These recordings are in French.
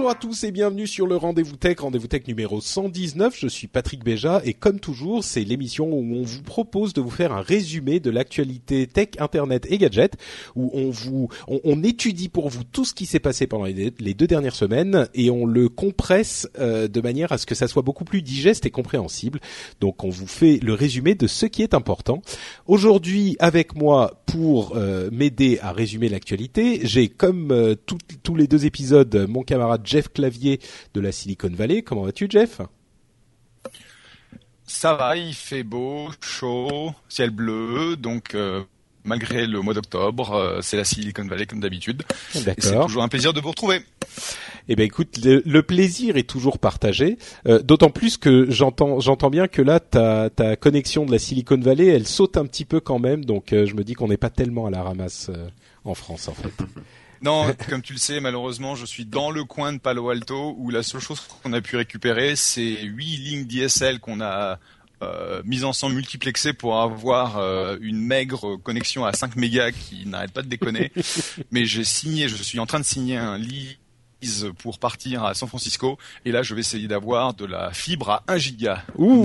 Bonjour à tous et bienvenue sur le Rendez-vous Tech, Rendez-vous Tech numéro 119. Je suis Patrick Béja et comme toujours, c'est l'émission où on vous propose de vous faire un résumé de l'actualité tech, internet et gadgets, où on vous, on, étudie pour vous tout ce qui s'est passé pendant les, deux dernières semaines et on le compresse euh, de manière à ce que ça soit beaucoup plus digeste et compréhensible. Donc on vous fait le résumé de ce qui est important. Aujourd'hui, avec moi pour euh, m'aider à résumer l'actualité, j'ai comme euh, tous les deux épisodes mon camarade Jeff Clavier de la Silicon Valley. Comment vas-tu, Jeff? Ça va, il fait beau, chaud, ciel bleu, donc euh, malgré le mois d'octobre, euh, c'est la Silicon Valley comme d'habitude. C'est toujours un plaisir de vous retrouver. Eh ben écoute, le, le plaisir est toujours partagé. Euh, D'autant plus que j'entends, j'entends bien que là, ta, ta connexion de la Silicon Valley, elle saute un petit peu quand même. Donc euh, je me dis qu'on n'est pas tellement à la ramasse euh, en France, en fait. Non, comme tu le sais, malheureusement, je suis dans le coin de Palo Alto où la seule chose qu'on a pu récupérer, c'est huit lignes DSL qu'on a euh, mises ensemble, multiplexées pour avoir euh, une maigre connexion à 5 mégas qui n'arrête pas de déconner. Mais j'ai signé, je suis en train de signer un lease pour partir à San Francisco et là je vais essayer d'avoir de la fibre à 1 giga. Ouh.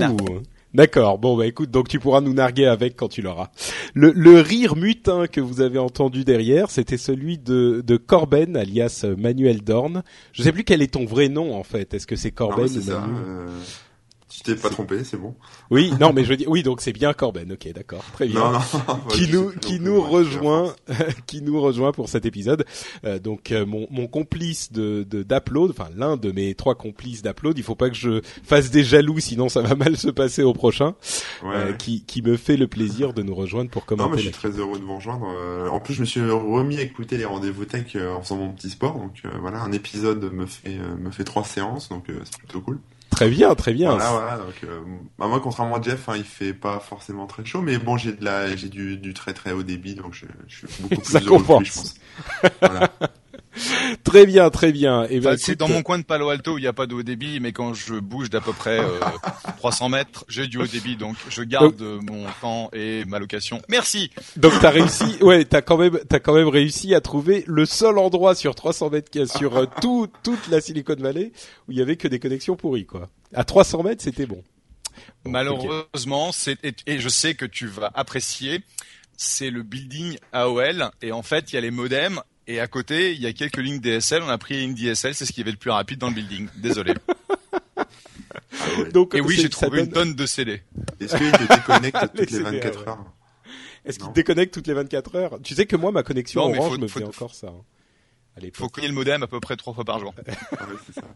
D'accord. Bon bah écoute, donc tu pourras nous narguer avec quand tu l'auras. Le, le rire mutin que vous avez entendu derrière, c'était celui de, de Corben, alias Manuel Dorn. Je sais plus quel est ton vrai nom en fait. Est-ce que c'est Ah Corben ouais, ou. Tu t'es pas trompé, c'est bon. Oui, non, mais je veux dire, oui, donc c'est bien Corben. Ok, d'accord, très bien. Non, non. qui nous qui nous rejoint qui nous rejoint pour cet épisode Euh, donc euh, mon mon complice de de d'upload enfin l'un de mes trois complices d'upload il faut pas que je fasse des jaloux sinon ça va mal se passer au prochain Ouais, euh, ouais. qui qui me fait le plaisir de nous rejoindre pour Non, mais commenter je suis très heureux de vous rejoindre. Euh, en plus, je me suis remis à écouter les rendez-vous tech en faisant mon petit sport. Donc euh, voilà, un épisode me fait me fait trois séances, donc euh, c'est plutôt cool. Très bien très bien Voilà, voilà. Donc, euh, bah, moi, contrairement à Jeff, hein, il fait pas forcément très chaud, mais bon, j'ai de la, j'ai du, du très très haut débit, donc je, je suis beaucoup plus Ça heureux je pense. Voilà. très bien très bien et ben Enfin, c'est dans mon coin de Palo Alto où il n'y a pas de haut débit, mais quand je bouge d'à peu près euh, 300 mètres, j'ai du haut débit, donc je garde mon temps et ma location. Merci. donc t'as réussi ouais t'as quand même t'as quand même réussi à trouver le seul endroit sur 300 mètres qui- sur euh, tout toute la Silicon Valley où il y avait que des connexions pourries quoi à 300 mètres c'était bon. Malheureusement, c'est et, et je sais que tu vas apprécier, c'est le building AOL et en fait il y a les modems et à côté il y a quelques lignes DSL. On a pris une DSL, c'est ce qui avait le plus rapide dans le building. Désolé. Ah ouais. donc Et oui, j'ai trouvé une tonne de CD. Est-ce qu'il te déconnecte toutes les faire, 24 ouais. heures? Est-ce qu'il déconnecte toutes les 24 heures? Tu sais que moi, ma connexion Non, Orange faut- me faut- fait encore ça. hein, l'époque. Faut cogner le modem à peu près trois fois par jour. Ouais, c'est ça.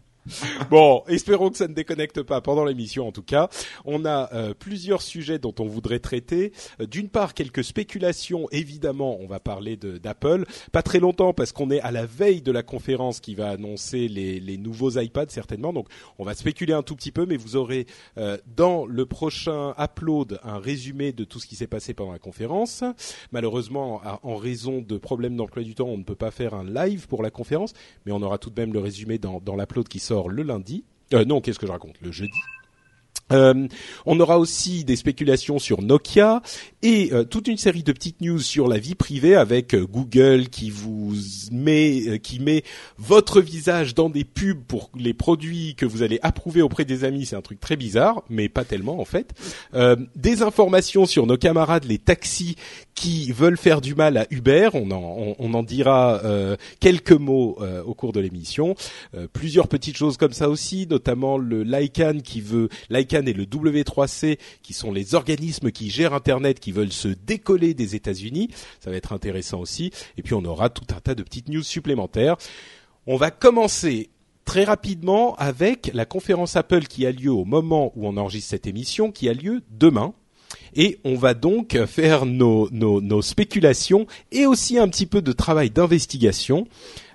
Bon, espérons que ça ne déconnecte pas pendant l'émission en tout cas. On a euh, plusieurs sujets dont on voudrait traiter. Euh, D'une part, quelques spéculations, évidemment, on va parler d'Apple. Pas très longtemps parce qu'on est à la veille de la conférence qui va annoncer les, les nouveaux iPads certainement. Donc on va spéculer un tout petit peu, mais vous aurez euh, dans le prochain upload un résumé de tout ce qui s'est passé pendant la conférence. Malheureusement, en raison de problèmes d'emploi du temps, on ne peut pas faire un live pour la conférence, mais on aura tout de même le résumé dans, l'upload qui sort le lundi. Euh, non, qu'est-ce que je raconte? Le jeudi. Euh, on aura aussi des spéculations sur Nokia et euh, toute une série de petites news sur la vie privée avec euh, Google qui vous met euh, qui met votre visage dans des pubs pour les produits que vous allez approuver auprès des amis. C'est un truc très bizarre, mais pas tellement en fait. Des informations sur nos camarades les taxis qui veulent faire du mal à Uber. On en, on, en dira euh, quelques mots euh, au cours de l'émission. Euh, plusieurs petites choses comme ça aussi, notamment le LICAN qui veut LICAN et le W3C qui sont les organismes qui gèrent Internet qui veulent se décoller des États-Unis. Ça va être intéressant aussi. Et puis on aura tout un tas de petites news supplémentaires. On va commencer très rapidement avec la conférence Apple qui a lieu au moment où on enregistre cette émission, qui a lieu demain et on va donc faire nos, spéculations et aussi un petit peu de travail d'investigation.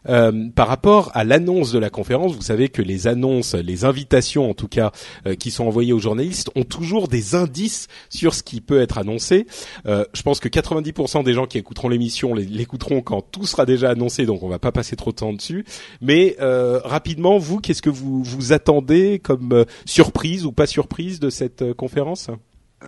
Euh, par rapport à l'annonce de la conférence, vous savez que les annonces, les invitations en tout cas, euh, qui sont envoyées aux journalistes, ont toujours des indices sur ce qui peut être annoncé. Euh, je pense que 90% des gens qui écouteront l'émission l'écouteront quand tout sera déjà annoncé, donc on va pas passer trop de temps dessus. Mais rapidement, vous, qu'est-ce que vous vous attendez comme surprise ou pas surprise de cette conférence?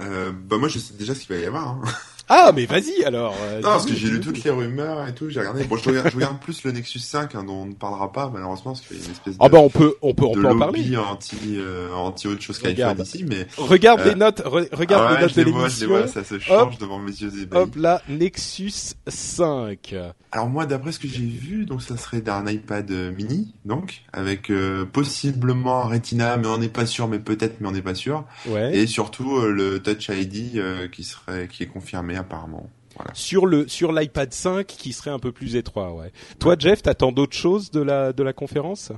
Euh, bah moi je sais déjà ce qu'il va y avoir. Hein. Ah mais vas-y alors. Euh, non parce que j'ai lu toutes les rumeurs et tout, j'ai regardé. Bon je regarde, je regarde plus le Nexus 5 hein, dont on ne parlera pas malheureusement parce qu'il y a une espèce ah, de. Ah bah on peut on peut on peut en parler. anti euh, anti autre chose qu'iPhone ici mais. Regarde les euh, notes, regarde ah les notes de l'émission. Ça se change devant mes yeux ébahis. Hop là Nexus 5. Alors moi d'après ce que j'ai vu donc ça serait d'un iPad mini donc avec possiblement Retina mais on n'est pas sûr mais peut-être mais on n'est pas sûr. Ouais. Et surtout le Touch ID qui serait qui est confirmé apparemment. Sur le sur l'iPad 5 qui serait un peu plus étroit, ouais. Toi, Jeff, t'attends d'autres choses de la de la conférence?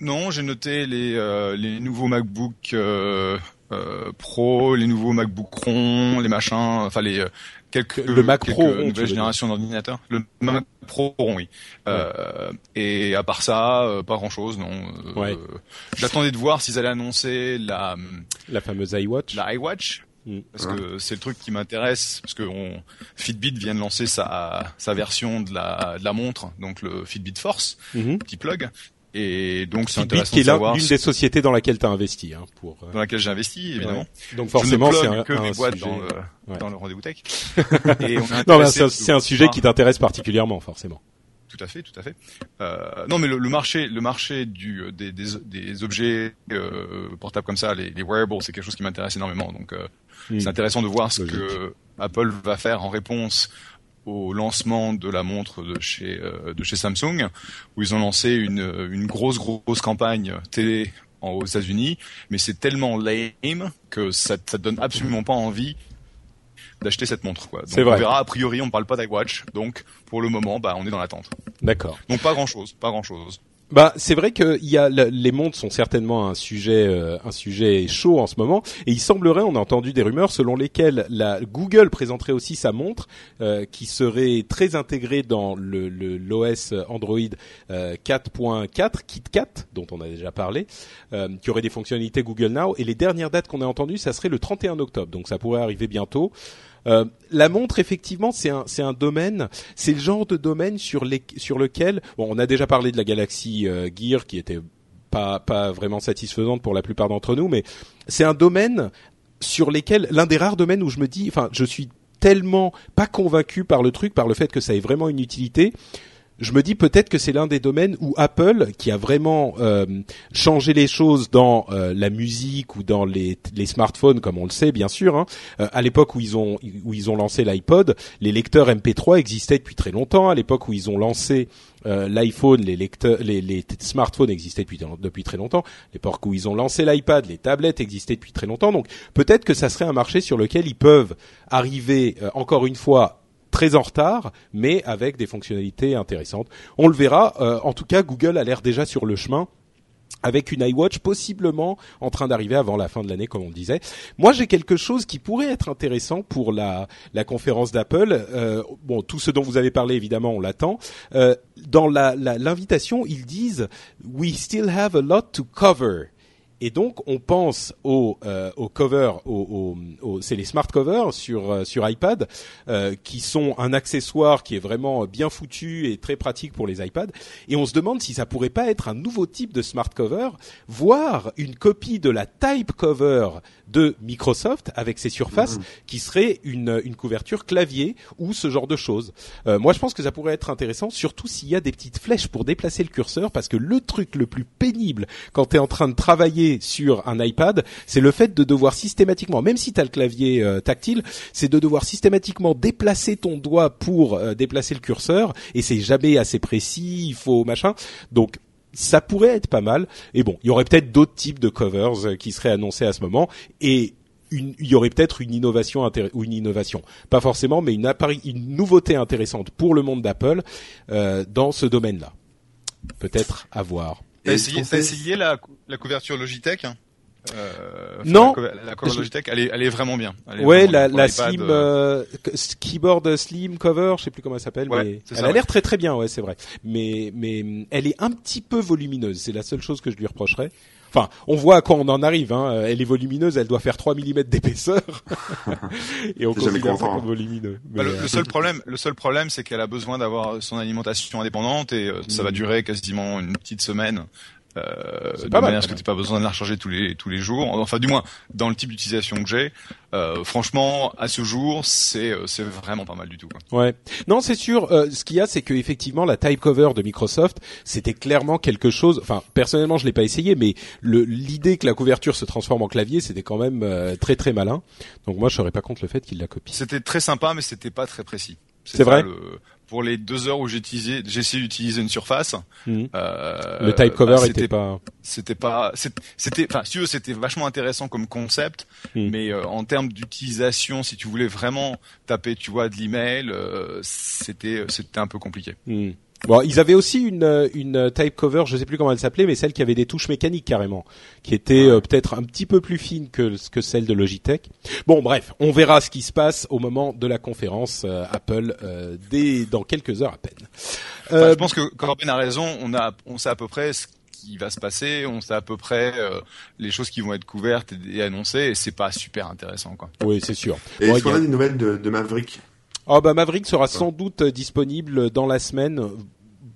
Non, j'ai noté les euh, les nouveaux MacBook euh, euh, Pro, les nouveaux MacBook Ron, les machins, enfin les quelques le Mac quelques Pro nouvelles générations d'ordinateurs. Le Mac Pro Ron, oui. Euh, et à part ça, euh, pas grand chose, non. Ouais. J'attendais de voir s'ils allaient annoncer la la fameuse iWatch. La iWatch. Parce que c'est le truc qui m'intéresse, parce que on, Fitbit vient de lancer sa, sa version de la, de la montre, donc le Fitbit Force, mm-hmm. petit plug. Et donc c'est intéressant qui est l'une des sociétés dans laquelle tu as investi, hein, pour euh, dans laquelle j'ai investi évidemment. Donc forcément c'est un, que un boîtes sujet... dans le, dans le rendez-vous tech. Et on non, c'est un, sujet qui t'intéresse particulièrement forcément. Tout à fait, tout à fait. Euh, non, mais le, le, marché, le marché du euh, des, des, des objets euh, portables comme ça, les, les wearables, c'est quelque chose qui m'intéresse énormément. Donc, euh, c'est intéressant de voir ce que Apple va faire en réponse au lancement de la montre de chez de chez Samsung, où ils ont lancé une une grosse grosse campagne télé aux États-Unis, mais c'est tellement lame que ça, ça donne absolument pas envie d'acheter cette montre. Quoi. Donc, vrai. On verra. A priori, on ne parle pas d'iWatch, donc pour le moment, bah, on est dans l'attente. D'accord. Donc pas grand chose, pas grand chose. Bah, c'est vrai que y a les montres sont certainement un sujet euh, un sujet chaud en ce moment et il semblerait on a entendu des rumeurs selon lesquelles la Google présenterait aussi sa montre euh, qui serait très intégrée dans le l'OS Android euh, 4.4 KitKat dont on a déjà parlé euh, qui aurait des fonctionnalités Google Now et les dernières dates qu'on a entendues ça serait le 31 octobre donc ça pourrait arriver bientôt. Euh, la montre, effectivement, c'est un, c'est un domaine, c'est le genre de domaine sur, les, sur lequel, bon, on a déjà parlé de la Galaxy euh, Gear qui était pas, pas vraiment satisfaisante pour la plupart d'entre nous, mais c'est un domaine sur lesquels, l'un des rares domaines où je me dis, enfin, je suis tellement pas convaincu par le truc, par le fait que ça ait vraiment une utilité, je me dis peut-être que c'est l'un des domaines où Apple, qui a vraiment euh, changé les choses dans euh, la musique ou dans les, les, smartphones, comme on le sait bien sûr, hein, euh, à l'époque où ils ont où ils ont lancé l'iPod, les lecteurs MP3 existaient depuis très longtemps. À l'époque où ils ont lancé l'iPhone, les, lecteurs, les, les, smartphones existaient depuis, depuis très longtemps. L'époque où ils ont lancé l'iPad, les tablettes existaient depuis très longtemps. Donc peut-être que ça serait un marché sur lequel ils peuvent arriver encore une fois très en retard, mais avec des fonctionnalités intéressantes. On le verra. Euh, en tout cas, Google a l'air déjà sur le chemin avec une iWatch possiblement en train d'arriver avant la fin de l'année, comme on disait. Moi, j'ai quelque chose qui pourrait être intéressant pour la, la conférence d'Apple. Euh, bon, tout ce dont vous avez parlé, évidemment, on l'attend. Euh, dans l'invitation, la, ils disent « We still have a lot to cover ». Et donc, on pense au, euh, au cover, au, au, c'est les smart covers sur euh, sur iPad, euh, qui sont un accessoire qui est vraiment bien foutu et très pratique pour les iPads. Et on se demande si ça pourrait pas être un nouveau type de smart cover, voire une copie de la Type Cover de Microsoft avec ses surfaces, mmh. qui serait une, une couverture clavier ou ce genre de choses. Euh, moi, je pense que ça pourrait être intéressant, surtout s'il y a des petites flèches pour déplacer le curseur, parce que le truc le plus pénible quand tu es en train de travailler sur un iPad, c'est le fait de devoir systématiquement, même si tu as le clavier euh, tactile, c'est de devoir systématiquement déplacer ton doigt pour euh, déplacer le curseur et c'est jamais assez précis, il faut machin. Donc ça pourrait être pas mal. Et bon, il y aurait peut-être d'autres types de covers euh, qui seraient annoncés à ce moment et il y aurait peut-être une innovation ou une innovation, pas forcément, mais une, une nouveauté intéressante pour le monde d'Apple euh, dans ce domaine-là. Peut-être à voir. T'as essayé, essayé la, la couverture Logitech euh, non, la, cover Logitech, elle est, elle est vraiment bien. ouais, la, la Slim euh, euh, keyboard Slim cover, je sais plus comment elle s'appelle, mais elle a l'air très très bien, ouais, c'est vrai. Mais mais elle est un petit peu volumineuse, c'est la seule chose que je lui reprocherais. Enfin, on voit à quoi on en arrive. Hein. Elle est volumineuse, elle doit faire 3 mm d'épaisseur, et on considère ça comme volumineux. Bah, le, euh, seul problème, le seul problème, c'est qu'elle a besoin d'avoir son alimentation indépendante et ça va mm. durer quasiment une petite semaine euh, de pas manière à ce que tu pas besoin de la recharger tous les tous les jours. Enfin, du moins dans le type d'utilisation que j'ai, euh, franchement, à ce jour, c'est euh, c'est vraiment pas mal du tout. Quoi. Ouais. Non, c'est sûr. Euh, ce qu'il y a, c'est que effectivement, la type cover de Microsoft, c'était clairement quelque chose. Enfin, personnellement, je l'ai pas essayé, mais l'idée que la couverture se transforme en clavier, c'était quand même euh, très très malin. Donc moi, je serais pas contre le fait qu'il la copie. C'était très sympa, mais c'était pas très précis. C'est vrai. Le, pour les deux heures où j'ai utilisé, j'ai essayé d'utiliser une surface. Mhm. Euh, le type cover bah, était pas. C'était pas. C'était. Enfin, si tu veux, c'était vachement intéressant comme concept, mhm. mais euh, en termes d'utilisation, si tu voulais vraiment taper, tu vois, de l'email, euh, c'était c'était un peu compliqué. Mhm. Bon, ils avaient aussi une, euh, une type cover, je sais plus comment elle s'appelait, mais celle qui avait des touches mécaniques carrément, qui était euh, peut-être un petit peu plus fine que, que celle de Logitech. Bon, bref, on verra ce qui se passe au moment de la conférence euh, Apple dès dans quelques heures à peine. je pense que Corbin a raison. On a, on sait à peu près ce qui va se passer, on sait à peu près les choses qui vont être couvertes et, annoncées, et c'est pas super intéressant, quoi. Oui, c'est sûr. Et est-ce qu'on a... des nouvelles de, de Maverick? Oh bah Maverick sera sans doute disponible dans la semaine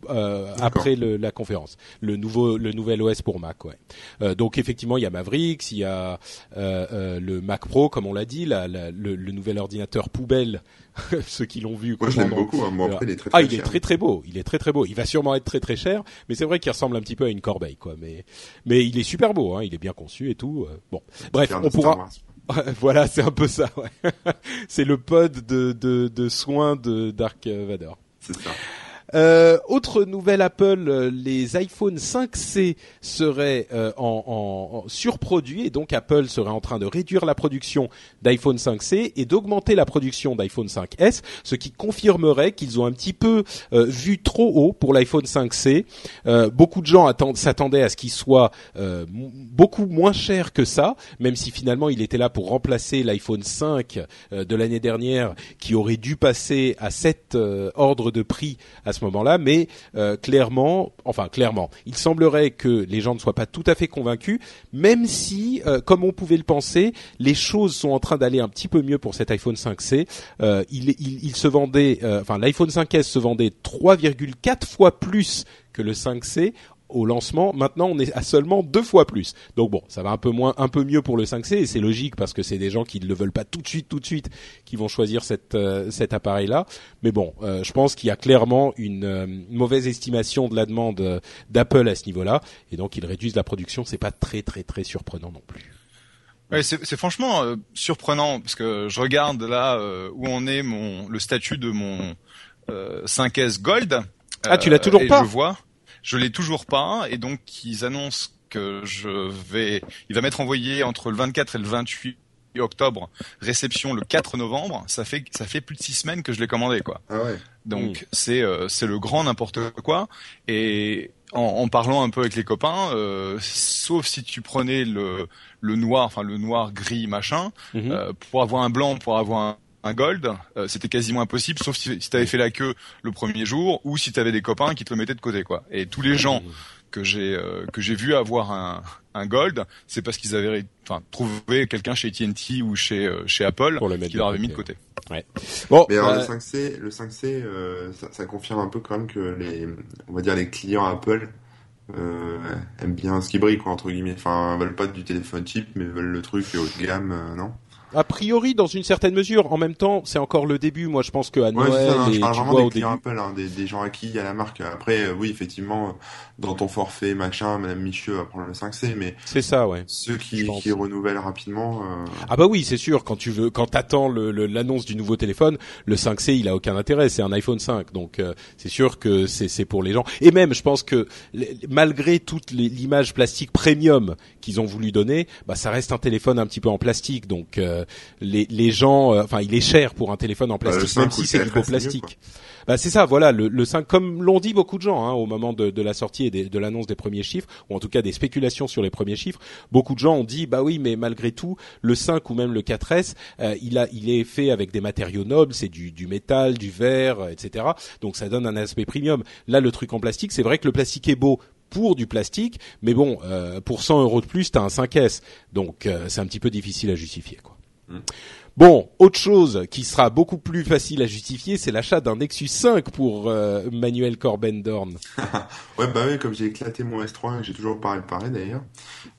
euh, après le, la conférence. Le nouveau, le nouvel OS pour Mac, ouais. Euh, donc effectivement, il y a Mavericks, il y a euh, euh le Mac Pro, comme on l'a dit, la, la, le, le, nouvel ordinateur poubelle. ceux qui l'ont vu. Moi, je l'aime beaucoup. Hein. Moi, après, il est très, très ah, il est très très beau. Il est très très beau. Il va sûrement être très très cher, mais c'est vrai qu'il ressemble un petit peu à une corbeille, quoi. Mais mais il est super beau. Hein. Il est bien conçu et tout. Euh, bon, bref, on pourra. voilà, c'est un peu ça. C'est le pod de, de, de soins de Dark Vador. C'est ça. Euh, autre nouvelle Apple, euh, les iPhone 5C seraient euh, en, en, surproduits et donc Apple serait en train de réduire la production d'iPhone 5C et d'augmenter la production d'iPhone 5S, ce qui confirmerait qu'ils ont un petit peu euh, vu trop haut pour l'iPhone 5C. beaucoup de gens s'attendaient à ce qu'il soit beaucoup moins cher que ça, même si finalement il était là pour remplacer l'iPhone 5 de l'année dernière qui aurait dû passer à 7 ordres de prix à ce moment-là, mais euh, clairement, enfin clairement, il semblerait que les gens ne soient pas tout à fait convaincus, même si, euh, comme on pouvait le penser, les choses sont en train d'aller un petit peu mieux pour cet iPhone 5C. Euh, il, se vendait, enfin l'iPhone 5S se vendait 3,4 fois plus que le 5C au lancement. Maintenant, on est à seulement deux fois plus. Donc bon, ça va un peu moins, un peu mieux pour le 5C et c'est logique parce que c'est des gens qui ne le veulent pas tout de suite, tout de suite, qui vont choisir cette, euh, cet appareil-là. Mais bon, euh, je pense qu'il y a clairement une euh, mauvaise estimation de la demande d'Apple à ce niveau-là et donc ils réduisent la production. C'est pas très très très surprenant non plus. Ouais, c'est franchement surprenant parce que je regarde là où on est mon le statut de mon 5S Gold. Ah, tu l'as toujours pas Je vois. Je l'ai toujours pas et donc ils annoncent que je vais, il va m'être envoyé entre le 24 et le 28 octobre, réception le 4 novembre. Ça fait ça fait plus de six semaines que je l'ai commandé quoi. Ah ouais. Donc c'est euh, c'est le grand n'importe quoi et en, en, parlant un peu avec les copains, euh, sauf si tu prenais le le noir, enfin le noir gris machin, mhm. euh, pour avoir un blanc, pour avoir un, un gold, euh, c'était quasiment impossible, sauf si, si tu avais fait la queue le premier jour ou si tu avais des copains qui te le mettaient de côté, quoi. Et tous les gens que j'ai euh, que j'ai vu avoir un, un gold, c'est parce qu'ils avaient enfin trouvé quelqu'un chez TNT ou chez euh, chez Apple qui leur avait mis de côté. Ouais. Bon, mais alors le 5C, le 5C, ça, ça, confirme un peu quand même que les, on va dire les clients Apple aiment bien ce qui brille quoi entre guillemets. Enfin, veulent pas du téléphone cheap, mais veulent le truc haut de gamme, non? A priori, dans une certaine mesure. En même temps, c'est encore le début. Moi, je pense qu'à Ouais, Noël ça, hein, et je parle vraiment vois des au début. clients Apple, hein, des, des gens à qui il y a la marque. Après, euh, oui, effectivement, dans ton forfait, machin, Madame Micheux va prendre le 5C, mais C'est ça, ouais. ceux qui, renouvellent rapidement, euh, Ah bah oui, c'est sûr. Quand tu veux, quand t'attends l'annonce du nouveau téléphone, le 5C, il a aucun intérêt. C'est un iPhone 5, donc euh, c'est sûr que c'est pour les gens. Et même, je pense que malgré toute l'image plastique premium qu'ils ont voulu donner, bah ça reste un téléphone un petit peu en plastique. Donc euh, les les gens, euh, enfin, il est cher pour un téléphone en Bah, plastique, 5 même si c'est du 4S, beau c'est mieux, plastique. Bah c'est ça, voilà, le, le 5, comme l'ont dit beaucoup de gens hein, au moment de, de la sortie et des- de l'annonce des premiers chiffres, ou en tout cas des spéculations sur les premiers chiffres, beaucoup de gens ont dit, bah oui, mais malgré tout, le 5 ou même le 4S, euh, il, a, il est fait avec des matériaux nobles, c'est du, du métal, du verre, euh, etc. Donc ça donne un aspect premium. Là, le truc en plastique, c'est vrai que le plastique est beau pour du plastique, mais bon, euh, pour 100 euros de plus, t'as un 5S, donc euh, c'est un petit peu difficile à justifier, quoi. Mm. Bon, autre chose qui sera beaucoup plus facile à justifier, c'est l'achat d'un Nexus 5 pour euh, Manuel Corben-Dorn. Ouais, bah oui, comme j'ai éclaté mon S3, et j'ai toujours pas réparé d'ailleurs.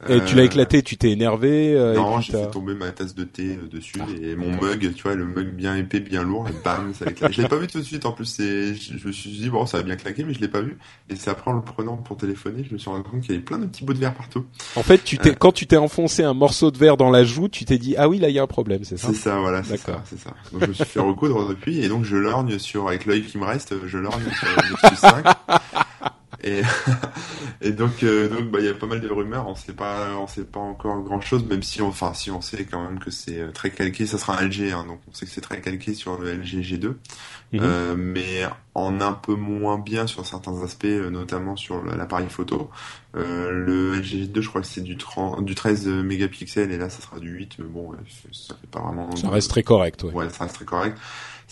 Et tu l'as Euh, éclaté, tu t'es énervé euh, Non, j'ai fait tomber ma tasse de thé euh, dessus et mon mug, tu vois, le mug bien épais, bien lourd, et bam, ça a éclaté. Je l'ai pas vu tout de suite, en plus, c'est, je me suis dit, bon, ça va bien claquer, mais je l'ai pas vu. Et c'est après, en le prenant pour téléphoner, je me suis rendu compte qu'il y avait plein de petits bouts de verre partout. En fait, tu t'es Euh. quand tu t'es enfoncé un morceau de verre dans la joue, tu t'es dit ah oui là il y a un problème, c'est ça? Ça, voilà, c'est ça, c'est ça. Donc je me suis fait recoudre depuis, et donc je lorgne sur, avec l'œil qui me reste, je lorgne sur le Nexus 5. Et, et donc, euh, donc, bah, il y a pas mal de rumeurs. On sait pas, on sait pas encore grand chose, même si, on, enfin, si on sait quand même que c'est euh, très calqué. Ça sera un LG, hein, donc on sait que c'est très calqué sur le LG G2, Mhm. euh, mais en un peu moins bien sur certains aspects, euh, notamment sur l'appareil photo. Euh, le LG G2, je crois que c'est du 30, du 13 mégapixels, et là, ça sera du 8, mais bon, ça fait pas vraiment. Ça reste très correct, ouais. Ouais, ça reste très correct.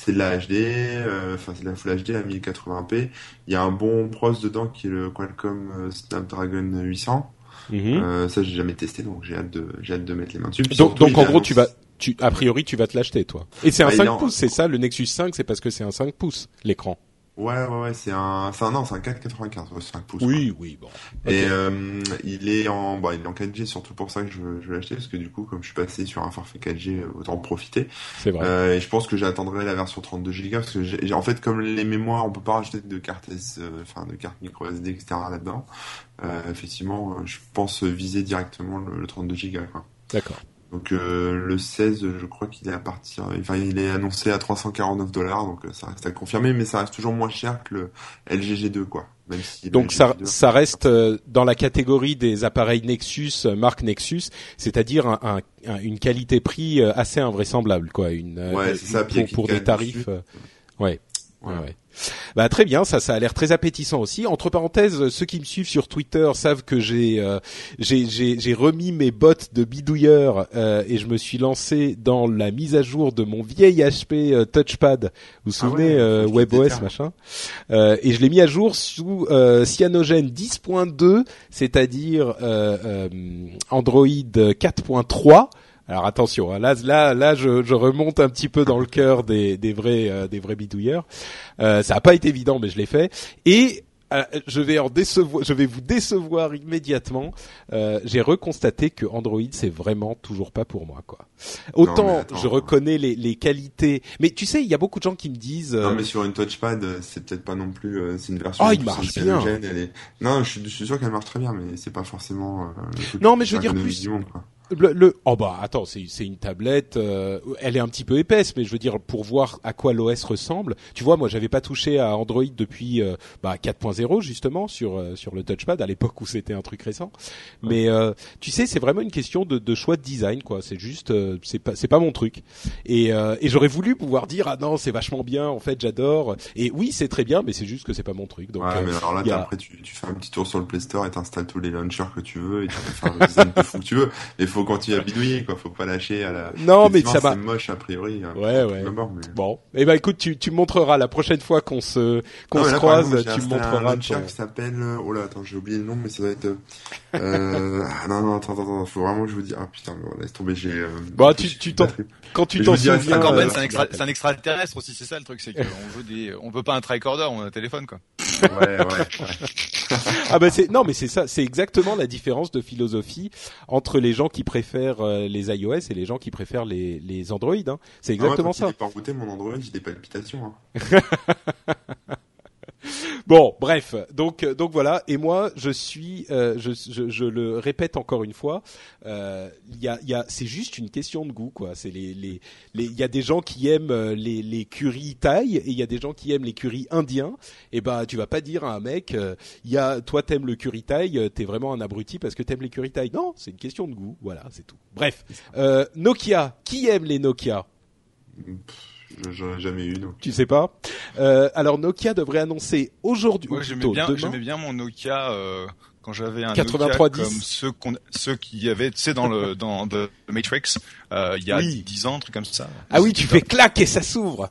C'est de la HD, euh, enfin c'est de la Full HD à 1080p. Il y a un bon pros dedans qui est le Qualcomm euh, Snapdragon 800. Mhm. Euh, ça j'ai jamais testé donc j'ai hâte de j'ai hâte de mettre les mains dessus. Puis donc surtout, donc il en gros annoncé- tu vas tu a priori tu vas te l'acheter toi. Et c'est un Bah, il 5 est en- pouces, c'est ça le Nexus 5, c'est parce que c'est un 5 pouces l'écran. Ouais ouais ouais, c'est un c'est un non, c'est un 495, ouais, 5 pouces. Oui, oui, bon. Et euh, il est en bon, il est en 4G surtout pour ça que je je veux l'acheter parce que du coup comme je suis passé sur un forfait 4G euh, autant en profiter. c'est vrai. Euh, et je pense que j'attendrai la version 32 Go parce que j'ai, en fait comme les mémoires on peut pas rajouter de S, euh, enfin de cartes micro SD etc là-dedans. Euh, effectivement, je pense viser directement le, le 32 Go. D'accord. Donc euh, le 16, je crois qu'il est à partir, enfin il est annoncé à 349 dollars, donc euh, ça reste à confirmer, mais ça reste toujours moins cher que le LG G2 quoi. Même si le Donc ça G2 ça reste euh, dans la catégorie des appareils Nexus euh, marque Nexus, c'est-à-dire un, un- un- une qualité prix euh, assez invraisemblable quoi, une Ouais, ça, pour, des tarifs ouais. Ouais, ouais. Bah très bien, ça, ça a l'air très appétissant aussi. Entre parenthèses, ceux qui me suivent sur Twitter savent que j'ai euh, j'ai j'ai j'ai remis mes bottes de bidouilleur euh, et je me suis lancé dans la mise à jour de mon vieil HP euh, Touchpad. Vous vous Ah souvenez ouais, euh, WebOS machin? Euh, Et je l'ai mis à jour sous euh, Cyanogen 10.2, c'est-à-dire euh, euh, Android 4.3. Alors attention, hein, là, là, là, je, je remonte un petit peu dans le cœur des, des vrais, euh, des vrais bidouilleurs. Euh, ça n'a pas été évident, mais je l'ai fait. Et euh, je vais en décevoir, je vais vous décevoir immédiatement. Euh, J'ai reconstaté que Android c'est vraiment toujours pas pour moi, quoi. Autant attends. je reconnais les, les qualités, mais tu sais, il y a beaucoup de gens qui me disent. euh, Non mais sur une touchpad, c'est peut-être pas non plus, euh, c'est une version. En il marche bien. est- Non, je suis, je suis sûr qu'elle marche très bien, mais c'est pas forcément. euh, Non, mais je veux dire plus- quoi. Le, le- oh bah attends, c'est c'est une tablette, euh, elle est un petit peu épaisse, mais je veux dire pour voir à quoi l'OS ressemble. Tu vois, moi j'avais pas touché à Android depuis euh, bah, 4.0 justement sur euh, sur le touchpad à l'époque où c'était un truc récent. Mais euh, tu sais, c'est vraiment une question de, de choix de design quoi. C'est juste, euh, c'est pas c'est pas mon truc. Et, euh, et j'aurais voulu pouvoir dire ah non c'est vachement bien en fait j'adore. Et oui c'est très bien, mais c'est juste que c'est pas mon truc. Donc ouais, mais alors là, a- après, tu, tu fais un petit tour sur le Play Store et t'installes tous les launchers que tu veux et tu peux faire le design de fou que tu veux. Faut continuer à bidouiller, quoi. Faut pas lâcher à la. non mais ça m'a C'est moche, a priori. hein, Ouais, ouais. mais- Bon, eh ben écoute, tu, tu me montreras la prochaine fois qu'on se qu'on se là, croise, exemple, tu me un montreras. launcher ton- qui s'appelle, euh, oh là, attends, j'ai oublié le nom, mais ça doit être, euh, euh, ah, non, non, attends, attends, attends, faut vraiment que je vous dise, ah, putain, bon, laisse tomber, j'ai, euh, Bah, tu- tu t'en-. Quand tu t'en souviens, euh, c'est un, extra- un extraterrestre aussi, c'est ça le truc, c'est qu'on veut des, on veut pas un tricorder, on a un téléphone quoi. ouais, ouais, ouais. ah bah c'est non mais c'est ça, c'est exactement la différence de philosophie entre les gens qui préfèrent euh, les iOS et les gens qui préfèrent les, les Android. Hein. C'est exactement ah, moi, ça. Quand pas mon Android, j'ai des palpitations. Hein. Bon, bref, donc donc voilà. Et moi, je suis, euh, je, je, je, le répète encore une fois, euh, il y a, y a, c'est juste une question de goût, quoi. C'est les les il y a des gens qui aiment euh, les les curry thaï et il y a des gens qui aiment les curry indiens. Et ben, tu vas pas dire à un mec, il y a, toi t'aimes le curry thaï, t'es vraiment un abruti parce que t'aimes les curry thaï. Non, c'est une question de goût. Voilà, c'est tout. Bref, Nokia, qui aime les Nokia? J'en ai jamais eu, non. Tu sais pas euh, Alors Nokia devrait annoncer aujourd'hui. Ouais, j'aimais bien, j'aimais bien mon Nokia euh, quand j'avais un 8310. Nokia comme ceux qu'on, ceux qui avaient, tu sais, dans le dans The Matrix, euh, il y a oui. 10 ans, un truc comme ça. Ah oui, tu fais clac et ça s'ouvre.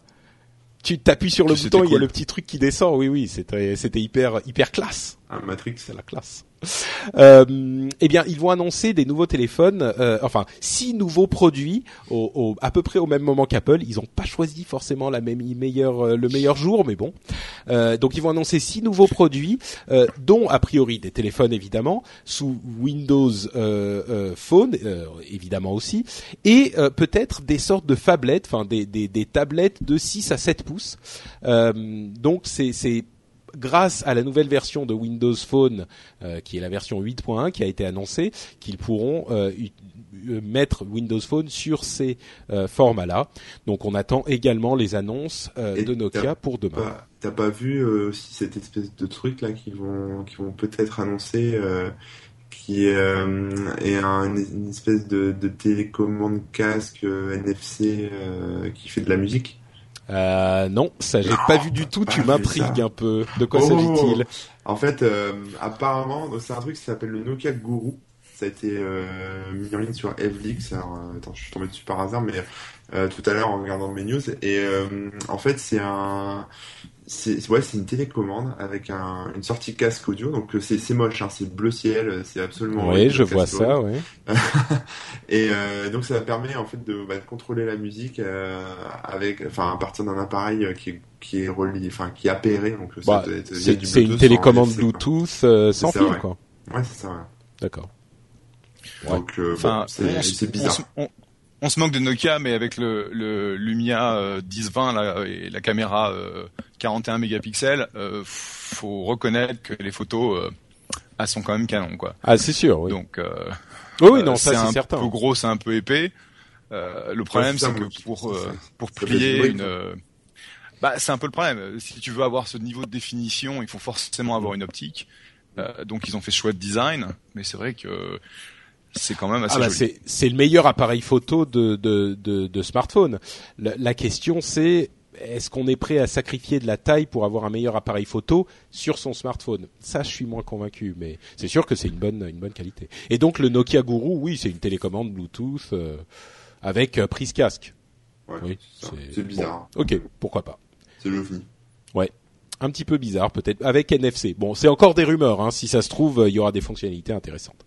Tu t'appuies sur le bouton, il y a le petit truc qui descend. Oui, oui, c'était c'était hyper hyper classe. Un Matrix, c'est la classe. Euh, eh bien, ils vont annoncer des nouveaux téléphones, euh, enfin six nouveaux produits au, au, à peu près au même moment qu'Apple. Ils n'ont pas choisi forcément la même euh, le meilleur jour, mais bon. Euh, donc ils vont annoncer six nouveaux produits, euh, dont a priori des téléphones évidemment sous Windows Phone évidemment aussi, et peut-être des sortes de phablettes, enfin des, des, des, tablettes de 6 à 7 pouces. donc c'est grâce à la nouvelle version de Windows Phone, euh, qui est la version 8.1 qui a été annoncée, qu'ils pourront euh, euh, mettre Windows Phone sur ces formats-là. Donc on attend également les annonces de Nokia pour demain. T'as pas vu aussi cette espèce de truc là qu'ils vont, qui vont peut-être annoncer qui est, une espèce de, de télécommande casque NFC qui fait de la musique? Euh, non, ça j'ai pas vu du tout. Tu m'intrigues un peu. De quoi oh. s'agit-il? En fait, euh, apparemment, c'est un truc qui s'appelle le Nokia Guru. Ça a été euh, mis en ligne sur FLix. Alors, euh, attends, je suis tombé dessus par hasard, mais euh, tout à l'heure en regardant mes news. Et en fait, c'est un, c'est ouais, c'est une télécommande avec un, une sortie casque audio. Donc c'est c'est moche, hein, c'est bleu ciel, c'est absolument. Oui, je vois ça, oui. et euh, donc ça permet en fait de, bah, de contrôler la musique euh, avec, enfin à partir d'un appareil qui est qui est relié, enfin qui est appairé. Donc bah, c'est une télécommande Bluetooth euh, sans fil, quoi. Ouais, c'est ça. Ouais. D'accord. Donc euh, bon, c'est bizarre on se moque de Nokia, mais avec le, le Lumia 1020 euh, et la caméra 41 euh, mégapixels, euh, faut reconnaître que les photos euh, elles sont quand même canon, quoi. Ah, c'est sûr. Oui. Donc, oui, oui, non, ça c'est certain. C'est un peu gros, c'est un peu épais. le problème, c'est que pour pour plier une bah, c'est un peu le problème. Si tu veux avoir ce niveau de définition, il faut forcément avoir une optique. donc ils ont fait ce choix de design, mais c'est vrai que c'est quand même assez ah bah joli. C'est le meilleur appareil photo de, de, de, de smartphone. La, la question c'est est-ce qu'on est prêt à sacrifier de la taille pour avoir un meilleur appareil photo sur son smartphone? Ça, je suis moins convaincu, mais c'est sûr que c'est une bonne une bonne qualité. Et donc le Nokia Guru, oui, c'est une télécommande Bluetooth euh, avec euh, prise casque. Ouais, oui, c'est bizarre. ok, pourquoi pas. C'est l'OVNI. Ouais, un petit peu bizarre peut-être avec NFC. Bon, c'est encore des rumeurs. Hein. Si ça se trouve, il y aura des fonctionnalités intéressantes.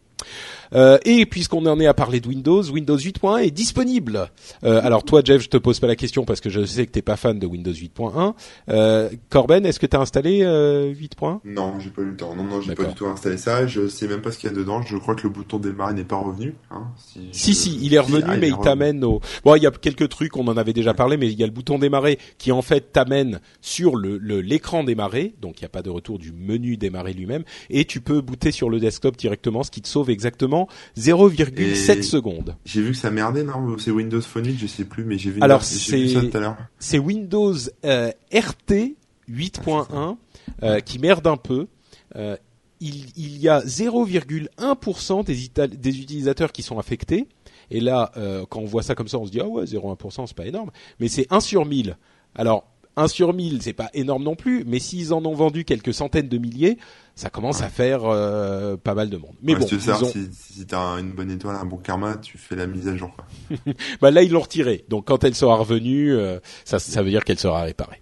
Euh, et puisqu'on en est à parler de Windows, Windows 8.1 est disponible. Euh, alors toi, Jeff, je te pose pas la question parce que je sais que t'es pas fan de Windows 8.1. Euh, Corben, est-ce que tu as installé 8.1 Non, j'ai pas eu le temps. Non, non, j'ai pas du tout installé ça. Je sais même pas ce qu'il y a dedans. Je crois que le bouton démarrer n'est pas revenu. Hein, si, si, il est revenu, ah, mais il, t'amène au. Bon, il y a quelques trucs, on en avait déjà parlé, mais il y a le bouton démarrer qui en fait t'amène sur le l'écran démarrer, donc il n'y a pas de retour du menu démarrer lui-même, et tu peux booter sur le desktop directement, ce qui te sauve exactement 0,7 secondes. J'ai vu que ça merdait, non C'est Windows Phone 8, je sais plus, mais j'ai vu, Alors, c'est, ça tout à l'heure. C'est Windows euh, RT 8.1 euh, qui merde un peu. Euh, il, il, y a 0,1% des, des, utilisateurs qui sont affectés. Et là, quand on voit ça comme ça, on se dit ah ouais, 0,1%, c'est pas énorme. Mais c'est 1 sur 1000. Alors 1 sur 1000, c'est pas énorme non plus, mais s'ils en ont vendu quelques centaines de milliers, ça commence à faire euh, pas mal de monde. Mais bon, si, si, si t'as une bonne étoile, un bon karma, tu fais la mise à jour. bah là, ils l'ont retiré. Donc quand elle sera revenue, euh, ça, ça veut dire qu'elle sera réparée.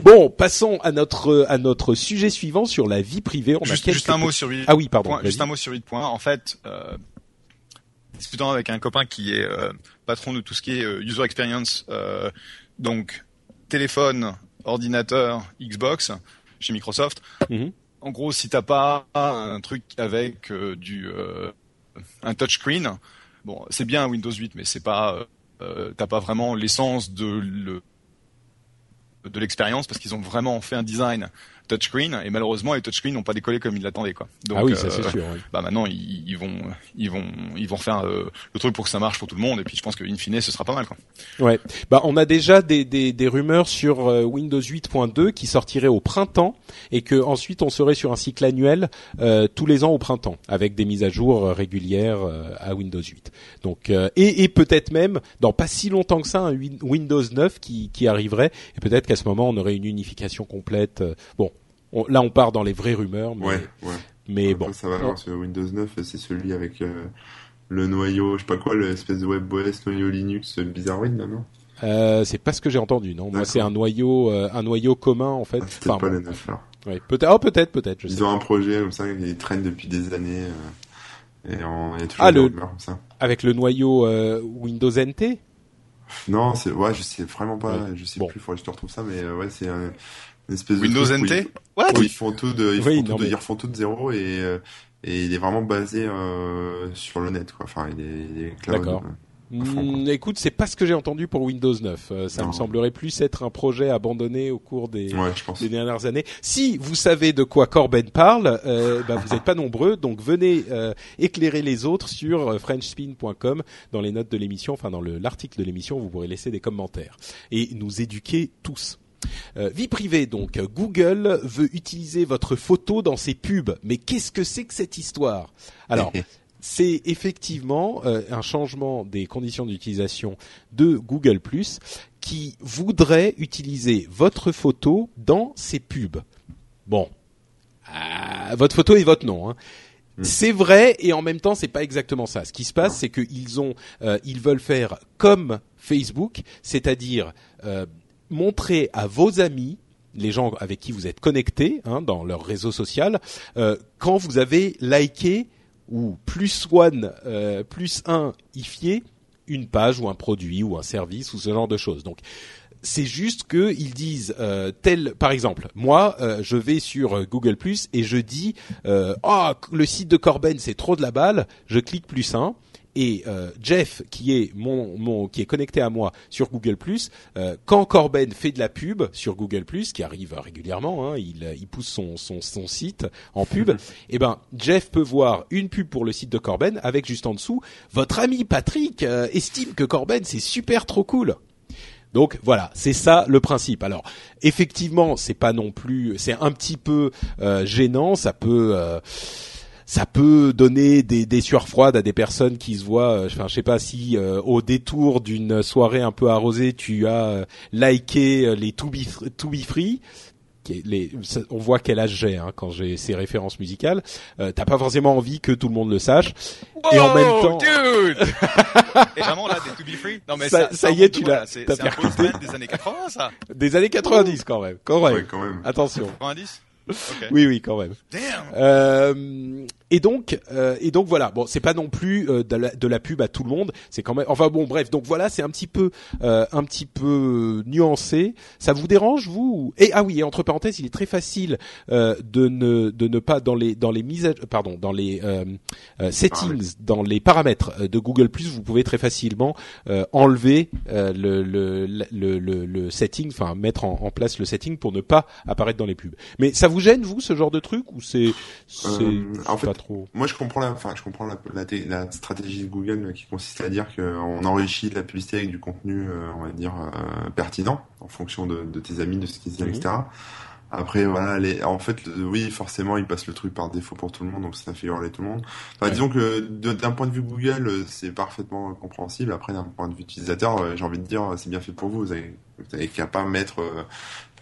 Bon, passons à notre à notre sujet suivant sur la vie privée. On juste, a juste un mot sur 8. Ah oui, pardon. juste un mot sur 8 points. En fait, euh, discutant avec un copain qui est euh, patron de tout ce qui est user experience, donc téléphone, ordinateur, Xbox, chez Microsoft. Mhm. En gros, si t'as pas un truc avec euh, du euh, un touchscreen, bon, c'est bien Windows 8, mais c'est pas euh, t'as pas vraiment l'essence de le de l'expérience parce qu'ils ont vraiment fait un design touchscreen et malheureusement les touchscreens n'ont pas décollé comme ils l'attendaient quoi. Donc, ah oui, ça euh, c'est sûr. oui. bah maintenant ils, ils vont ils vont ils vont faire euh, le truc pour que ça marche pour tout le monde et puis je pense que in fine ce sera pas mal quoi. Ouais. Bah on a déjà des, des, des rumeurs sur euh, Windows 8.2 qui sortirait au printemps et que ensuite on serait sur un cycle annuel euh, tous les ans au printemps avec des mises à jour régulières euh, à Windows 8. Donc euh, et, et peut-être même dans pas si longtemps que ça un Win- Windows 9 qui, qui arriverait et peut-être qu'à ce moment on aurait une unification complète. bon, on- là on part dans les vraies rumeurs, mais, Ouais, ouais. mais bon. Ça va voir, ce Windows 9, c'est celui avec euh, le noyau, je sais pas quoi, l'espèce de WebOS, noyau Linux bizarroïde, là, non? Euh, c'est pas ce que j'ai entendu, non. Moi, c'est un noyau, euh, un noyau commun en fait. Ah, pas bon, le 9, alors. ouais, peut-être, oh, peut-être, peut-être. Sais Ils ont un projet comme ça, ils traînent depuis des années. et on, a toujours Ah, le- rumeurs comme ça. Avec le noyau Windows NT. Non, c'est, ouais, je sais vraiment pas, Ouais. je sais Bon. plus, faudrait que je te retrouve ça, mais ouais, c'est un, espèce Windows de. truc où NT ils- What où ils font tout de, ils, Oui, font tout non, de- mais- ils refont tout de zéro et, euh, et il est vraiment basé euh, sur le net, quoi. Enfin, il est, il est cloud. D'accord. Hmm, écoute, c'est pas ce que j'ai entendu pour Windows 9. Euh, ça Non. me semblerait plus être un projet abandonné au cours des, Ouais, des dernières années. Si vous savez de quoi Corben parle, euh, bah, vous n'êtes pas nombreux, donc venez euh, éclairer les autres sur euh, frenchspin.com dans les notes de l'émission, enfin dans le- l'article de l'émission, vous pourrez laisser des commentaires et nous éduquer tous. Euh, vie privée donc, Google veut utiliser votre photo dans ses pubs, mais qu'est-ce que c'est que cette histoire? Alors, c'est effectivement euh, un changement des conditions d'utilisation de Google ⁇ qui voudrait utiliser votre photo dans ses pubs. Bon, Euh, votre photo et votre nom. Hein. Mm. C'est vrai et en même temps c'est pas exactement ça. Ce qui se passe c'est qu'ils ont, euh, ils veulent faire comme Facebook, c'est-à-dire montrer à vos amis les gens avec qui vous êtes connectés hein, dans leur réseau social, euh, quand vous avez liké ou plus one, euh, plus un ifié une page ou un produit ou un service ou ce genre de choses. Donc c'est juste que ils disent euh, tel par exemple moi euh, je vais sur Google Plus et je dis ah le site de Corben c'est trop de la balle je clique plus un et euh, Jeff qui est mon, mon qui est connecté à moi sur Google Plus euh, quand Corben fait de la pub sur Google Plus qui arrive régulièrement hein, il, il pousse son, son, son site en pub et ben Jeff peut voir une pub pour le site de Corben avec juste en dessous votre ami Patrick euh, estime que Corben c'est super trop cool donc voilà, c'est ça le principe. Alors effectivement, c'est pas non plus, c'est un petit peu euh, gênant. Ça peut, euh, ça peut donner des, des sueurs froides à des personnes qui se voient. euh, Enfin, je sais pas si euh, au détour d'une soirée un peu arrosée, tu as euh, liké euh, les To Be, to Be Free. Les, on voit quel âge j'ai hein, quand j'ai ces références musicales. Euh, T'as pas forcément envie que tout le monde le sache. Et en même temps- dude Et vraiment là, des To Be Free? Non mais Ça- ça, ça y est, tu l'as-. C'est un post des années 80, ça? Des années 90 quand même. Quand même. Ouais, quand même. Attention. 90 Oui, oui, quand même. Damn Euh, et donc, euh, et donc voilà. Bon, c'est pas non plus euh, de, la, de la pub à tout le monde. C'est quand même. Enfin bon, bref. Donc voilà, c'est un petit peu, euh, un petit peu nuancé. Ça vous dérange vous Et ah oui, et entre parenthèses, il est très facile euh, de ne de ne pas dans les dans les mises, à, pardon, dans les euh, euh, settings, dans les paramètres euh, de Google vous pouvez très facilement euh, enlever euh, le, le, le, le, le setting, enfin mettre en, en place le setting pour ne pas apparaître dans les pubs. Mais ça vous gêne vous ce genre de truc ou c'est trop Moi, je comprends la, enfin, je comprends la, la, té- la stratégie de Google euh, qui consiste à dire qu'on enrichit la publicité avec du contenu, euh, on va dire, euh, pertinent en fonction de, de tes amis, de ce qu'ils disent, Mhm. etc. Après, voilà, les, en fait, oui, forcément, ils passent le truc par défaut pour tout le monde, donc ça fait hurler tout le monde. Enfin, Ouais. disons que d'un point de vue Google, euh, c'est parfaitement compréhensible. Après, d'un point de vue utilisateur, euh, j'ai envie de dire, c'est bien fait pour vous. Vous avez, avez qu'à pas mettre euh,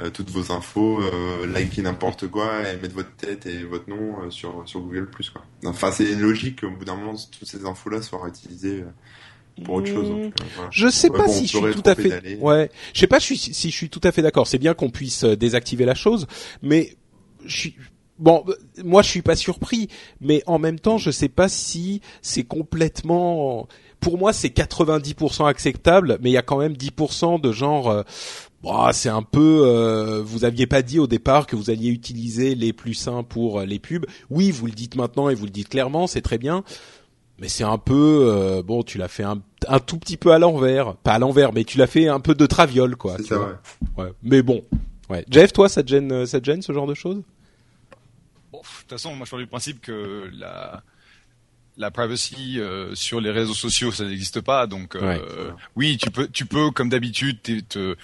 euh, toutes vos infos, euh, liker n'importe quoi et mettre votre tête et votre nom euh, sur sur Google Plus quoi. Enfin, c'est logique qu'au bout d'un moment, toutes ces infos-là soient réutilisées pour autre chose. donc, euh, voilà. Je sais Ouais, pas bon, si je suis tout à fait. Ouais, je sais pas si, si je suis tout à fait d'accord. C'est bien qu'on puisse euh, désactiver la chose, mais je suis bon. euh, Moi, je suis pas surpris, mais en même temps, je sais pas si c'est complètement. Pour moi, c'est 90% acceptable, mais il y a quand même 10% de genre. euh, Bon, c'est un peu. vous aviez pas dit au départ que vous alliez utiliser les plus sains pour les pubs. Oui, vous le dites maintenant et vous le dites clairement, c'est très bien mais c'est un peu euh, bon tu l'as fait un, un, tout petit peu à l'envers. Pas à l'envers mais tu l'as fait un peu de traviole quoi c'est ça ouais. mais bon ouais. Jeff toi ça te gêne euh, ça te gêne ce genre de choses? Bon, de toute façon moi je pars du principe que la la privacy euh, sur les réseaux sociaux ça n'existe pas. Donc oui tu peux tu peux comme d'habitude te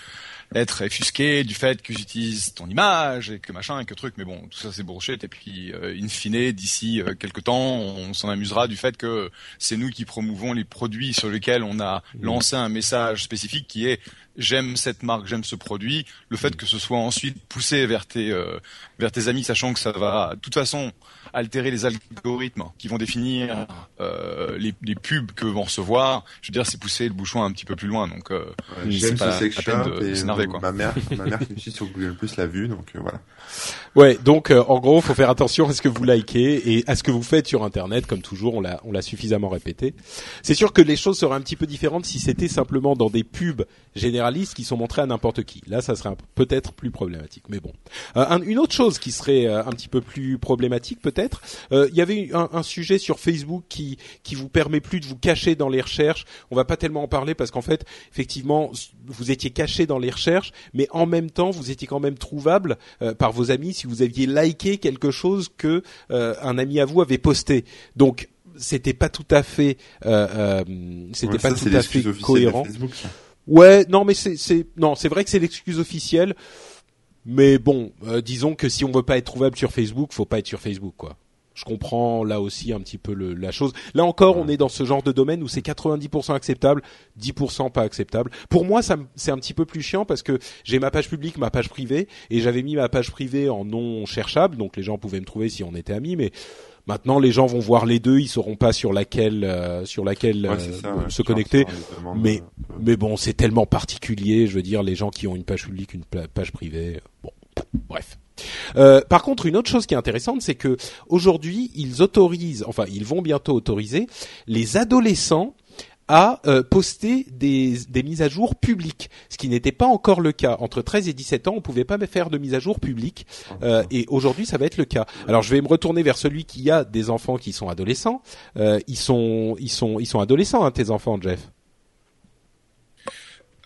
être effusqué du fait que j'utilise ton image et que machin et que truc, mais bon, tout ça c'est bullshit. Et puis, euh, in fine, d'ici euh, quelques temps, on s'en amusera du fait que c'est nous qui promouvons les produits sur lesquels on a lancé un message spécifique qui est j'aime cette marque, j'aime ce produit. Le fait mmh. que ce soit ensuite poussé vers tes euh, vers tes amis, sachant que ça va, de toute façon, altérer les algorithmes qui vont définir euh, les, les, pubs que vont recevoir. Je veux dire, c'est pousser le bouchon un petit peu plus loin. Donc, euh, j'aime ce sex shop s'énerver quoi. Ma mère, ma mère qui me suit sur Google Plus l'a vu, donc euh, voilà. Ouais, donc euh, en gros, faut faire attention à ce que vous likez et à ce que vous faites sur Internet, comme toujours, on l'a on l'a suffisamment répété. C'est sûr que les choses seraient un petit peu différentes si c'était simplement dans des pubs généralistes qui sont montrées à n'importe qui. Là, ça serait peut-être plus problématique. Mais bon, euh, une autre chose qui serait un petit peu plus problématique, peut-être euh, il y avait un, un, sujet sur Facebook qui qui vous permet plus de vous cacher dans les recherches. On va pas tellement en parler parce qu'en fait, effectivement, vous étiez caché dans les recherches, mais en même temps, vous étiez quand même trouvable euh, par vos amis si vous aviez liké quelque chose que euh, un ami à vous avait posté. Donc c'était pas tout à fait euh, c'était pas tout à fait cohérent. Ouais, non mais c'est c'est non, c'est vrai que c'est l'excuse officielle. Mais bon, euh, disons que si on veut pas être trouvable sur Facebook, faut pas être sur Facebook, quoi. Je comprends là aussi un petit peu le, la chose. Là encore, on est dans ce genre de domaine où c'est 90% acceptable, 10% pas acceptable. Pour moi, ça c'est un petit peu plus chiant parce que j'ai ma page publique, ma page privée, et j'avais mis ma page privée en non cherchable, donc les gens pouvaient me trouver si on était amis, mais Maintenant, les gens vont voir les deux, ils sauront pas sur laquelle euh, sur laquelle euh, se connecter. Mais mais bon, c'est tellement particulier. Je veux dire, les gens qui ont une page publique, une page privée. Bon, bref. Euh, par contre, une autre chose qui est intéressante, c'est que aujourd'hui, ils autorisent, enfin, ils vont bientôt autoriser les adolescents à euh, poster des, mises à jour publiques, ce qui n'était pas encore le cas. Entre 13 et 17 ans, on pouvait pas faire de mise à jour publique, euh, et aujourd'hui, ça va être le cas. Alors, je vais me retourner vers celui qui a des enfants qui sont adolescents. Euh, ils sont, ils sont, ils sont adolescents, hein, tes enfants, Jeff.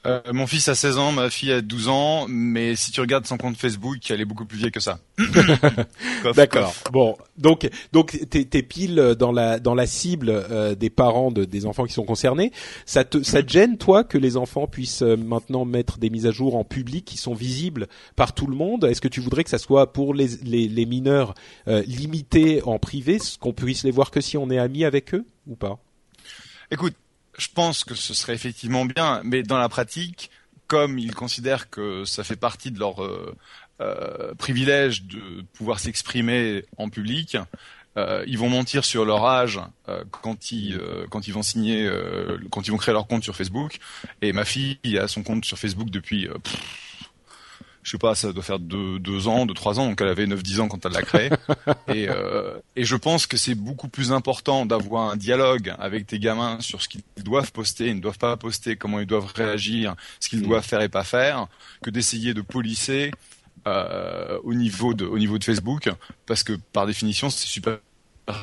Euh, mon fils a 16 ans, ma fille a 12 ans, mais si tu regardes son compte Facebook, elle est beaucoup plus vieille que ça. D'accord. Bon, donc donc t'es, t'es pile dans la dans la cible euh, des parents de, des enfants qui sont concernés. Ça te ça te gêne toi que les enfants puissent euh, maintenant mettre des mises à jour en public qui sont visibles par tout le monde? Est-ce que tu voudrais que ça soit pour les les, les mineurs limités en privé, qu'on puisse les voir que si on est amis avec eux ou pas? Écoute, je pense que ce serait effectivement bien, mais dans la pratique, comme ils considèrent que ça fait partie de leur euh, euh, privilège de pouvoir s'exprimer en public, euh, ils vont mentir sur leur âge quand ils quand ils vont signer quand ils vont créer leur compte sur Facebook. Et ma fille a son compte sur Facebook depuis je sais pas, ça doit faire deux, deux ans, deux, trois ans, donc elle avait 9-10 ans quand elle l'a créé. et, euh, et je pense que c'est beaucoup plus important d'avoir un dialogue avec tes gamins sur ce qu'ils doivent poster, ils ne doivent pas poster, comment ils doivent réagir, ce qu'ils mm. doivent faire et pas faire, que d'essayer de polisser euh, au niveau de au niveau de Facebook, parce que par définition c'est super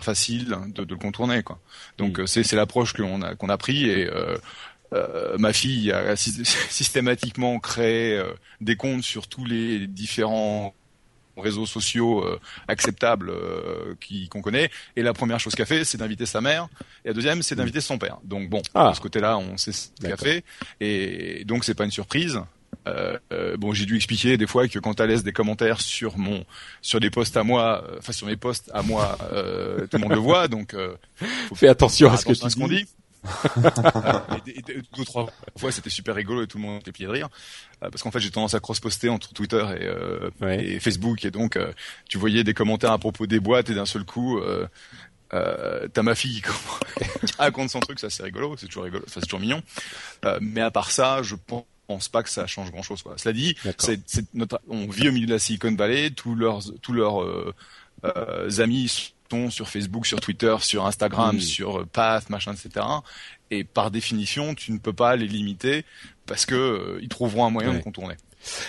facile de, de, le contourner quoi. Donc mm. c'est c'est l'approche qu'on a qu'on a pris et euh, euh, ma fille a systématiquement créé euh, des comptes sur tous les différents réseaux sociaux euh, acceptables qu'on connaît. Et la première chose qu'elle fait, c'est d'inviter sa mère. Et la deuxième, c'est d'inviter son père. Donc bon, ah. de ce côté-là, on sait ce qu'elle fait. Et donc c'est pas une surprise. bon, j'ai dû expliquer des fois que quand elle laisse des commentaires sur mon, sur des posts à moi, enfin sur mes posts à moi, tout le monde le voit, donc faut fais attention à ce que tu dis et, deux ou trois fois c'était super rigolo et tout le monde était plié de rire. Euh, parce qu'en fait j'ai tendance à cross-poster entre Twitter et, euh, et Facebook. Et donc euh, tu voyais des commentaires à propos des boîtes et d'un seul coup euh, t'as ma fille qui raconte son truc. Ça c'est rigolo c'est toujours rigolo c'est toujours mignon. Mais à part ça je pense pas que ça change grand chose quoi. Cela dit, c'est, notre, on vit au milieu de la Silicon Valley, tous leurs tous leurs amis sur Facebook, sur Twitter, sur Instagram, sur euh, Path, machin, etc. Et par définition, tu ne peux pas les limiter parce que euh, ils trouveront un moyen de contourner.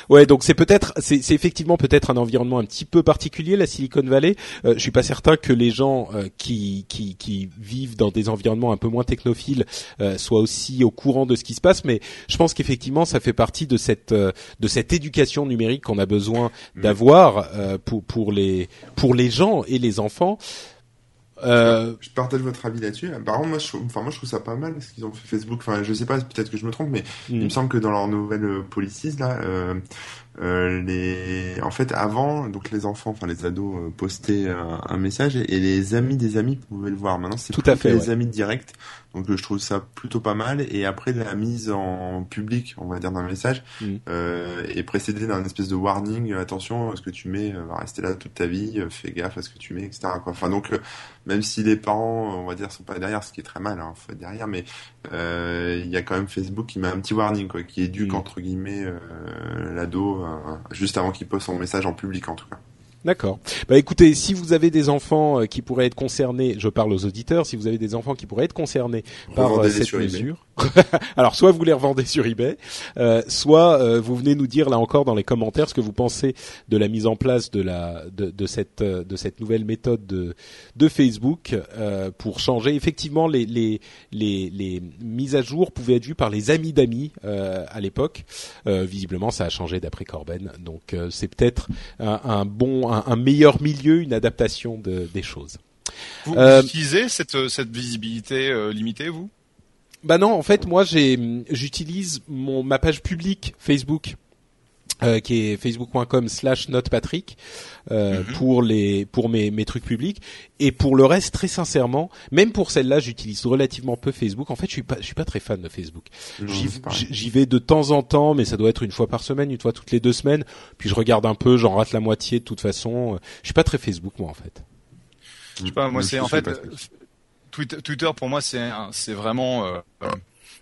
Ouais, donc c'est peut-être, c'est effectivement peut-être un environnement un petit peu particulier, la Silicon Valley. Euh, je suis pas certain que les gens euh, qui, qui, qui vivent dans des environnements un peu moins technophiles euh, soient aussi au courant de ce qui se passe, mais je pense qu'effectivement ça fait partie de cette euh, de cette éducation numérique qu'on a besoin Mm. d'avoir pour pour les pour les gens et les enfants. Euh, Je partage votre avis là-dessus. Par contre, moi, je, trouve- enfin, moi, je trouve ça pas mal ce qu'ils ont fait Facebook. Enfin, je sais pas, peut-être que je me trompe, mais il mm, me semble que dans leur nouvelle policies là, euh, euh, les, en fait, avant, donc les enfants, enfin les ados euh, postaient un, un message et, et les amis des amis pouvaient le voir. Maintenant, c'est Tout plus à fait, les ouais. amis directs. Donc, euh, je trouve ça plutôt pas mal. Et après, la mise en public, on va dire, d'un message Mm. euh, est précédée d'un espèce de warning. Attention, ce que tu mets va rester là toute ta vie. Fais gaffe à ce que tu mets, etc. Quoi. Enfin, donc, même si les parents, on va dire, sont pas derrière, ce qui est très mal, hein, faut être derrière, mais il y a quand même Facebook qui met un petit warning, quoi, qui éduque Mm. entre guillemets euh, l'ado euh, juste avant qu'il poste son message en public, en tout cas. D'accord. Bah écoutez, si vous avez des enfants euh, qui pourraient être concernés, je parle aux auditeurs, si vous avez des enfants qui pourraient être concernés par euh, cette mesure, alors soit vous les revendez sur eBay, euh, soit euh, vous venez nous dire là encore dans les commentaires ce que vous pensez de la mise en place de la de, de cette euh, de cette nouvelle méthode de de Facebook euh, pour changer. Effectivement, les les les les mises à jour pouvaient être vues par les amis d'amis euh, à l'époque. Euh, visiblement, ça a changé d'après Corben, donc euh, c'est peut-être un, un bon un, un meilleur milieu, une adaptation de, des choses. Vous, vous utilisez cette, cette visibilité limitée, vous? Bah non, en fait, moi, j'ai, j'utilise mon ma page publique Facebook. euh, qui est facebook.com slash notepatrick euh, Mhm. pour les pour mes mes trucs publics et pour le reste très sincèrement même pour celle-là j'utilise relativement peu Facebook en fait je suis pas je suis pas très fan de Facebook J'y vais de temps en temps, mais ça doit être une fois par semaine, une fois toutes les deux semaines. Puis je regarde un peu, j'en rate la moitié de toute façon. Je suis pas très Facebook moi en fait. Je sais pas, moi c'est en fait Twitter, Twitter pour moi c'est c'est vraiment euh, euh,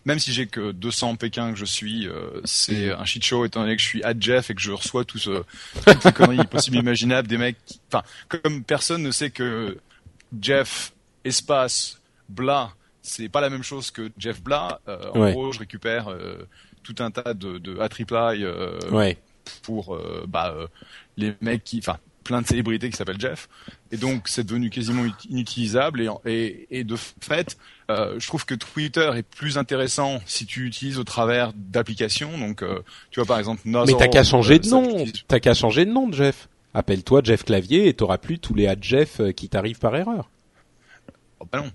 même si j'ai que 200 Pékin que je suis, euh, c'est un shit show étant donné que je suis à Jeff et que je reçois tout ce, toutes les conneries possibles imaginables des mecs. Enfin, comme personne ne sait que Jeff espace bla, c'est pas la même chose que Jeff bla. euh, en Ouais. gros, je récupère euh, tout un tas de, de Ouais. pour bah, les mecs qui, enfin, plein de célébrités qui s'appellent Jeff. Et donc, c'est devenu quasiment ut- inutilisable. Et, et, et de fait, euh, je trouve que Twitter est plus intéressant si tu utilises au travers d'applications. Donc, euh, tu vois, par exemple, Mais t'as qu'à changer euh, de ça, nom. T'as qu'à changer de nom de Jeff. Appelle-toi Jeff Clavier et t'auras plus tous les à Jeff euh, qui t'arrivent par erreur. Oh, bah non.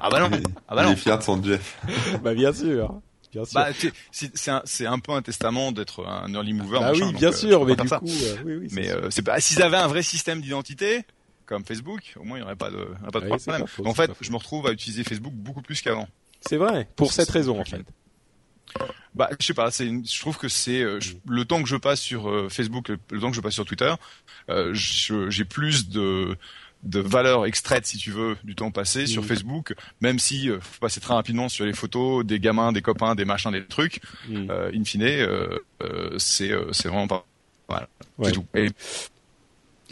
ah bah non. Ah bah il non. est fier de son Jeff. bah bien sûr. Bien sûr. Bah, c'est un, un peu un testament d'être un early mover. Ah machin, oui, bien euh, sûr, mais du coup, euh, oui, oui. Mais euh, c'est pas s'ils avaient un vrai système d'identité comme Facebook, au moins il n'y aurait pas de, il y aurait pas de Oui, c'est problème. pas faux, en fait, je me retrouve à utiliser Facebook beaucoup plus qu'avant. c'est vrai. Pour cette raison en fait. Bah, je sais pas, c'est une- je trouve que c'est euh, le temps que je passe sur euh, Facebook, le, le temps que je passe sur Twitter, euh, j'ai plus de de valeur extraite, si tu veux, du temps passé sur Mhm. Facebook, même si euh, faut passer très rapidement sur les photos des gamins, des copains, des machins, des trucs. Mm. Euh, in fine, euh, euh, c'est c'est vraiment pas voilà, Ouais. c'est tout. Et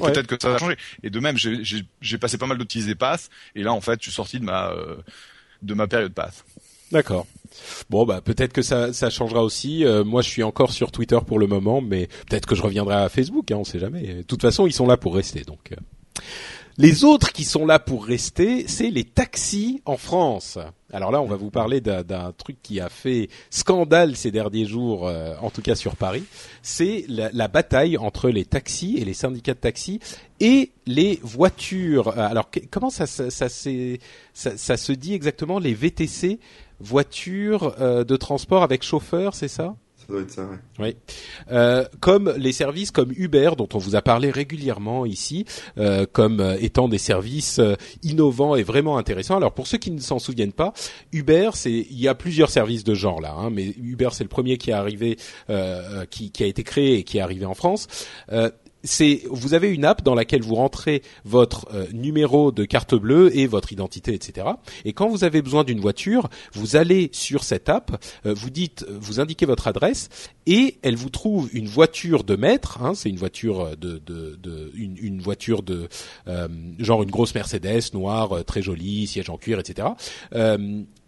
Ouais. peut-être que ça va changer. Et de même, j'ai- passé pas mal d'utiliser Path, et là en fait, je suis sorti de ma de ma période Path. D'accord. Bon bah peut-être que ça, ça changera aussi. Euh, moi je suis encore sur Twitter pour le moment, mais peut-être que je reviendrai à Facebook. Hein, on sait jamais. De toute façon ils sont là pour rester. Donc. Les autres qui sont là pour rester, c'est les taxis en France. Alors là on va vous parler d'un truc qui a fait scandale ces derniers jours, euh, en tout cas sur Paris. C'est la, bataille entre les taxis et les syndicats de taxis et les voitures. Euh, Alors comment ça se dit exactement les VTC voitures euh, de transport avec chauffeur, c'est ça? Ouais. Oui. Euh, comme les services comme Uber, dont on vous a parlé régulièrement ici, euh, comme euh, étant des services euh, innovants et vraiment intéressants. Alors pour ceux qui ne s'en souviennent pas, Uber, c'est il y a plusieurs services de genre là, hein, mais Uber c'est le premier qui est arrivé, euh, qui, qui a été créé et qui est arrivé en France. Euh, c'est vous avez une app dans laquelle vous rentrez votre euh, numéro de carte bleue et votre identité, etc. Et quand vous avez besoin d'une voiture, vous allez sur cette app, euh, vous dites, vous indiquez votre adresse et elle vous trouve une voiture de maître. Hein, c'est une voiture de, de, de une, une voiture de euh, genre une grosse Mercedes noire, euh, très jolie, siège en cuir, etc.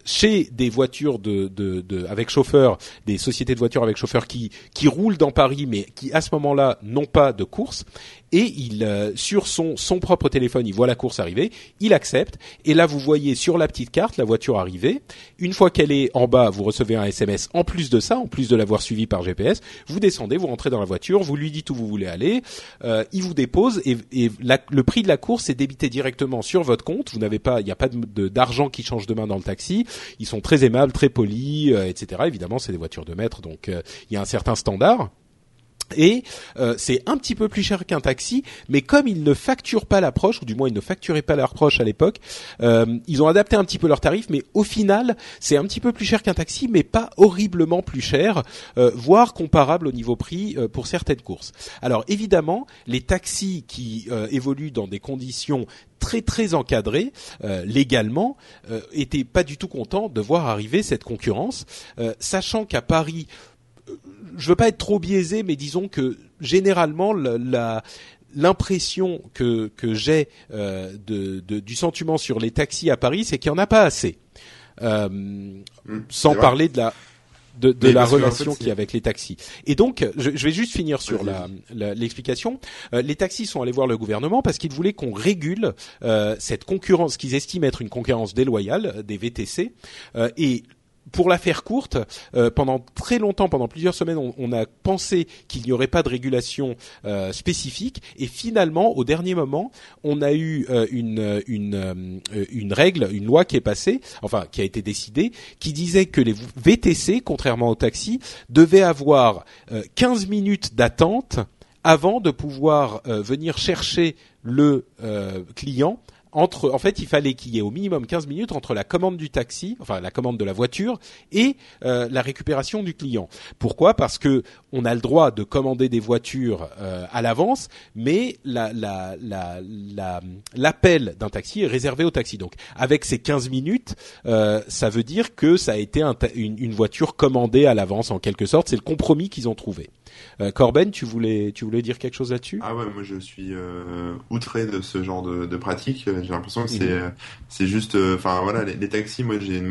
Chez des voitures de, de, de, avec chauffeur, des sociétés de voitures avec chauffeur qui qui roulent dans Paris, mais qui à ce moment-là n'ont pas de course et il euh, sur son son propre téléphone, il voit la course arriver, il accepte et là vous voyez sur la petite carte la voiture arriver. Une fois qu'elle est en bas, vous recevez un SMS en plus de ça, en plus de l'avoir suivi par GPS, vous descendez, vous rentrez dans la voiture, vous lui dites où vous voulez aller, euh, il vous dépose et, et le prix de la course est débité directement sur votre compte. Vous n'avez pas, il n'y a pas d'argent qui change de main dans le taxi. Ils sont très aimables, très polis, euh, etc. Évidemment, c'est des voitures de maître, donc il y a un certain standard. Et euh, c'est un petit peu plus cher qu'un taxi, mais comme ils ne facturent pas l'approche, ou du moins ils ne facturaient pas l'approche à l'époque, euh, ils ont adapté un petit peu leurs tarifs, mais au final c'est un petit peu plus cher qu'un taxi, mais pas horriblement plus cher, euh, voire comparable au niveau prix pour certaines courses. Alors évidemment, les taxis qui évoluent dans des conditions très très encadrées légalement étaient pas du tout contents de voir arriver cette concurrence, sachant qu'à Paris je veux pas être trop biaisé, mais disons que généralement la, l'impression que, que j'ai euh, de, du sentiment sur les taxis à Paris, c'est qu'il n'y en a pas assez. Euh, mmh, sans parler de la de, de la relation qu'il y a avec les taxis. Et donc, je, je vais juste finir sur la, l'explication. Euh, les taxis sont allés voir le gouvernement parce qu'ils voulaient qu'on régule euh, cette concurrence qu'ils estiment être une concurrence déloyale des VTC. Euh, et pour la faire courte, euh, pendant très longtemps, pendant plusieurs semaines, on, a pensé qu'il n'y aurait pas de régulation euh, spécifique, et finalement, au dernier moment, on a eu euh, une une une règle, une loi qui est passée, enfin qui a été décidée, qui disait que les VTC, contrairement aux taxis, devaient avoir 15 minutes d'attente avant de pouvoir venir chercher le client entre, en fait, il fallait qu'il y ait au minimum 15 minutes entre la commande du taxi, enfin la commande de la voiture, et euh, la récupération du client. Pourquoi? Parce que on a le droit de commander des voitures euh, à l'avance, mais l'appel la, d'un taxi est réservé au taxi. Donc, avec ces 15 minutes, euh, ça veut dire que ça a été une voiture commandée à l'avance en quelque sorte. C'est le compromis qu'ils ont trouvé. Euh, Corben, tu voulais, tu voulais dire quelque chose là-dessus? Ah ouais, moi je suis euh, outré de ce genre de, de pratique. J'ai l'impression que c'est, mhm. c'est juste, euh, enfin voilà, les, taxis. Moi, j'ai,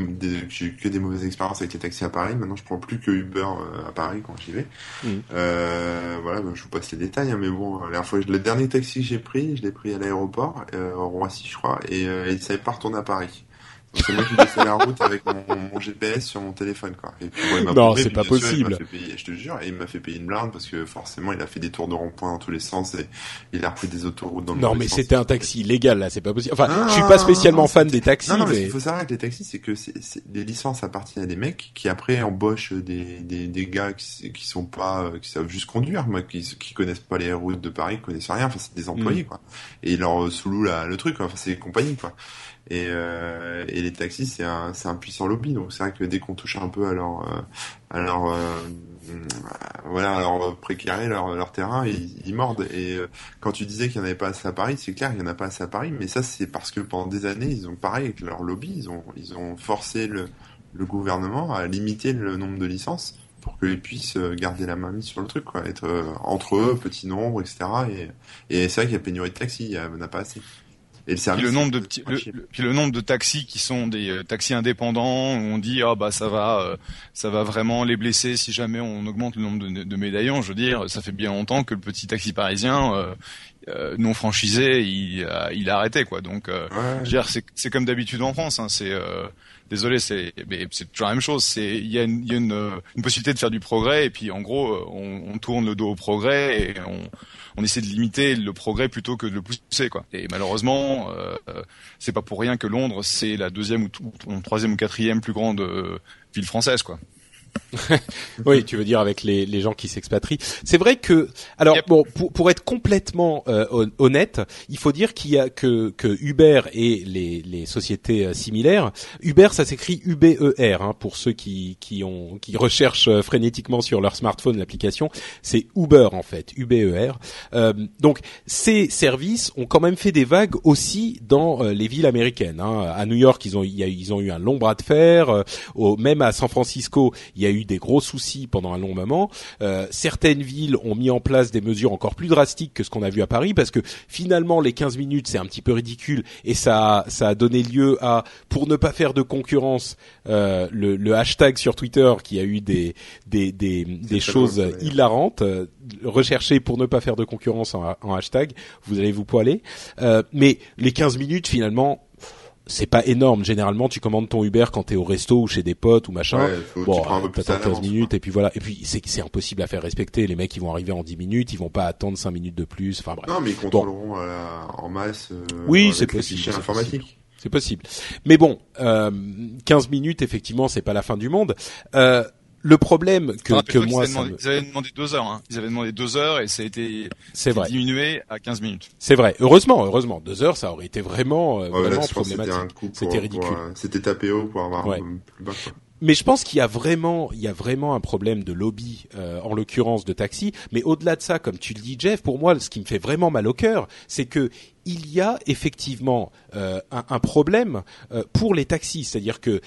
j'ai que des mauvaises expériences avec les taxis à Paris. Maintenant, je prends plus que Uber à Paris quand j'y vais. Mhm. voilà, je vous passe les détails, hein, mais bon, la dernière fois, le dernier taxi que j'ai pris, je l'ai pris à l'aéroport, euh, Roissy, je crois, et il savait pas retourner à Paris. C'est moi qui laissais la route avec mon, GPS sur mon téléphone, quoi. Et puis, non, c'est pas possible. je te jure, et il m'a fait payer une blinde parce que forcément, il a fait des tours de rond-point dans tous les sens et il a repris des autoroutes dans le Non, mais c'était un taxi légal, là, c'est pas possible. Enfin, je suis pas spécialement fan des taxis. Non, non, mais il faut savoir que les taxis, c'est que c'est, les licences appartiennent à des mecs qui après embauchent des, des, des gars qui, qui sont pas, euh, qui savent juste conduire, moi, qui, qui connaissent pas les routes de Paris, qui connaissent rien. Enfin, c'est des employés, mm. quoi. Et ils leur sous là, le truc, Enfin, c'est des compagnies, quoi. Et, euh, et les taxis, c'est un, c'est un puissant lobby. Donc c'est vrai que dès qu'on touche un peu à leur, euh, à leur, euh, voilà, à leur précaré, leur, leur terrain, ils, ils mordent. Et euh, quand tu disais qu'il n'y en avait pas assez à Paris, c'est clair, il n'y en a pas assez à Paris. Mais ça, c'est parce que pendant des années, ils ont pareil avec leur lobby, ils ont, ils ont forcé le, le gouvernement à limiter le nombre de licences pour qu'ils puissent garder la main mise sur le truc, quoi, être entre eux, petit nombre, etc. Et, et c'est vrai qu'il y a pénurie de taxis, il n'y en a pas assez. Et le service. Puis le nombre de petits, le, puis le nombre de taxis qui sont des euh, taxis indépendants où on dit ah bah ça va, euh, ça va vraiment les blesser si jamais on augmente le nombre de, de, médaillons. Je veux dire, ça fait bien longtemps que le petit taxi parisien euh, non franchisé, il, il a arrêté quoi. Donc, ouais. c'est, c'est comme d'habitude en France. Hein, c'est désolé, c'est c'est toujours la même chose. C'est il y a, une, y a possibilité de faire du progrès et puis en gros on, tourne le dos au progrès et on on essaie de limiter le progrès plutôt que de le pousser quoi. Et malheureusement, euh, c'est pas pour rien que Londres c'est la deuxième ou, ou, troisième ou quatrième plus grande euh, ville française quoi. oui, tu veux dire avec les, les gens qui s'expatrient. C'est vrai que, alors bon, pour, pour être complètement euh, honnête, il faut dire qu'il y a que, que Uber et les, les sociétés euh, similaires. Uber, ça s'écrit U-B-E-R hein, pour ceux qui qui ont qui recherchent euh, frénétiquement sur leur smartphone l'application. C'est Uber en fait, U-B-E-R. Euh, donc ces services ont quand même fait des vagues aussi dans les villes américaines. Hein. À New York, ils ont ils ont eu un long bras de fer. au, même à San Francisco, il y a eu des gros soucis pendant un long moment. certaines villes ont mis en place des mesures encore plus drastiques que ce qu'on a vu à Paris, parce que finalement les 15 minutes c'est un petit peu ridicule et ça ça a donné lieu à pour ne pas faire de concurrence le, le, hashtag sur Twitter qui a eu des des des, des choses hilarantes recherchez pour ne pas faire de concurrence en, en hashtag, vous allez vous poiler. Euh, mais les 15 minutes finalement c'est pas énorme. Généralement, tu commandes ton Uber quand t'es au resto ou chez des potes ou machin. Ouais, faut, bon, tu 15 minutes et puis voilà. Et puis c'est c'est impossible à faire respecter. Les mecs, ils vont arriver en 10 minutes, ils vont pas attendre 5 minutes de plus. Enfin bref. Non, mais ils contrôleront en masse. Euh, oui, c'est possible. C'est possible. Mais bon, euh, 15 minutes, effectivement, c'est pas la fin du monde. Euh, le problème que, que moi, ils, avaient demandé deux heures. Hein. Ils avaient demandé deux heures et ça a été, vrai. diminué à 15 minutes. C'est vrai. Heureusement, heureusement, deux heures, ça aurait été vraiment, euh, vraiment problématique. C'était ridicule. C'était tapé haut pour avoir un plus bas. Mais je pense qu'il y a vraiment, il y a vraiment un problème de lobby, euh, en l'occurrence de taxi. Mais au-delà de ça, comme tu le dis, Jeff, pour moi, ce qui me fait vraiment mal au cœur, c'est que il y a effectivement euh, un, un, problème euh, pour les taxis, c'est-à-dire que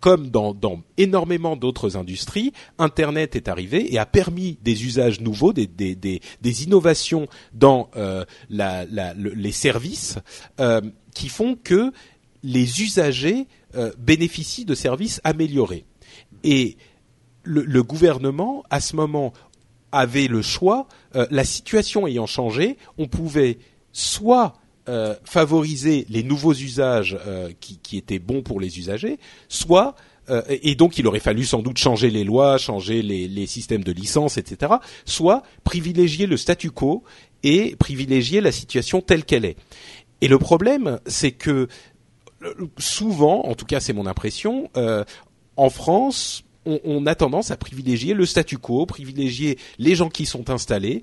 comme dans, énormément d'autres industries, Internet est arrivé et a permis des usages nouveaux, des, innovations dans euh, les services euh, qui font que les usagers euh, bénéficient de services améliorés. Et le, gouvernement, à ce moment, avait le choix. La situation ayant changé, on pouvait soit euh, favoriser les nouveaux usages euh, qui, étaient bons pour les usagers, soit euh, et donc il aurait fallu sans doute changer les lois, changer les, les, systèmes de licence, etc. Soit privilégier le statu quo et privilégier la situation telle qu'elle est. Et le problème, c'est que souvent, en tout cas c'est mon impression, en France, on, on, a tendance à privilégier le statu quo, privilégier les gens qui sont installés,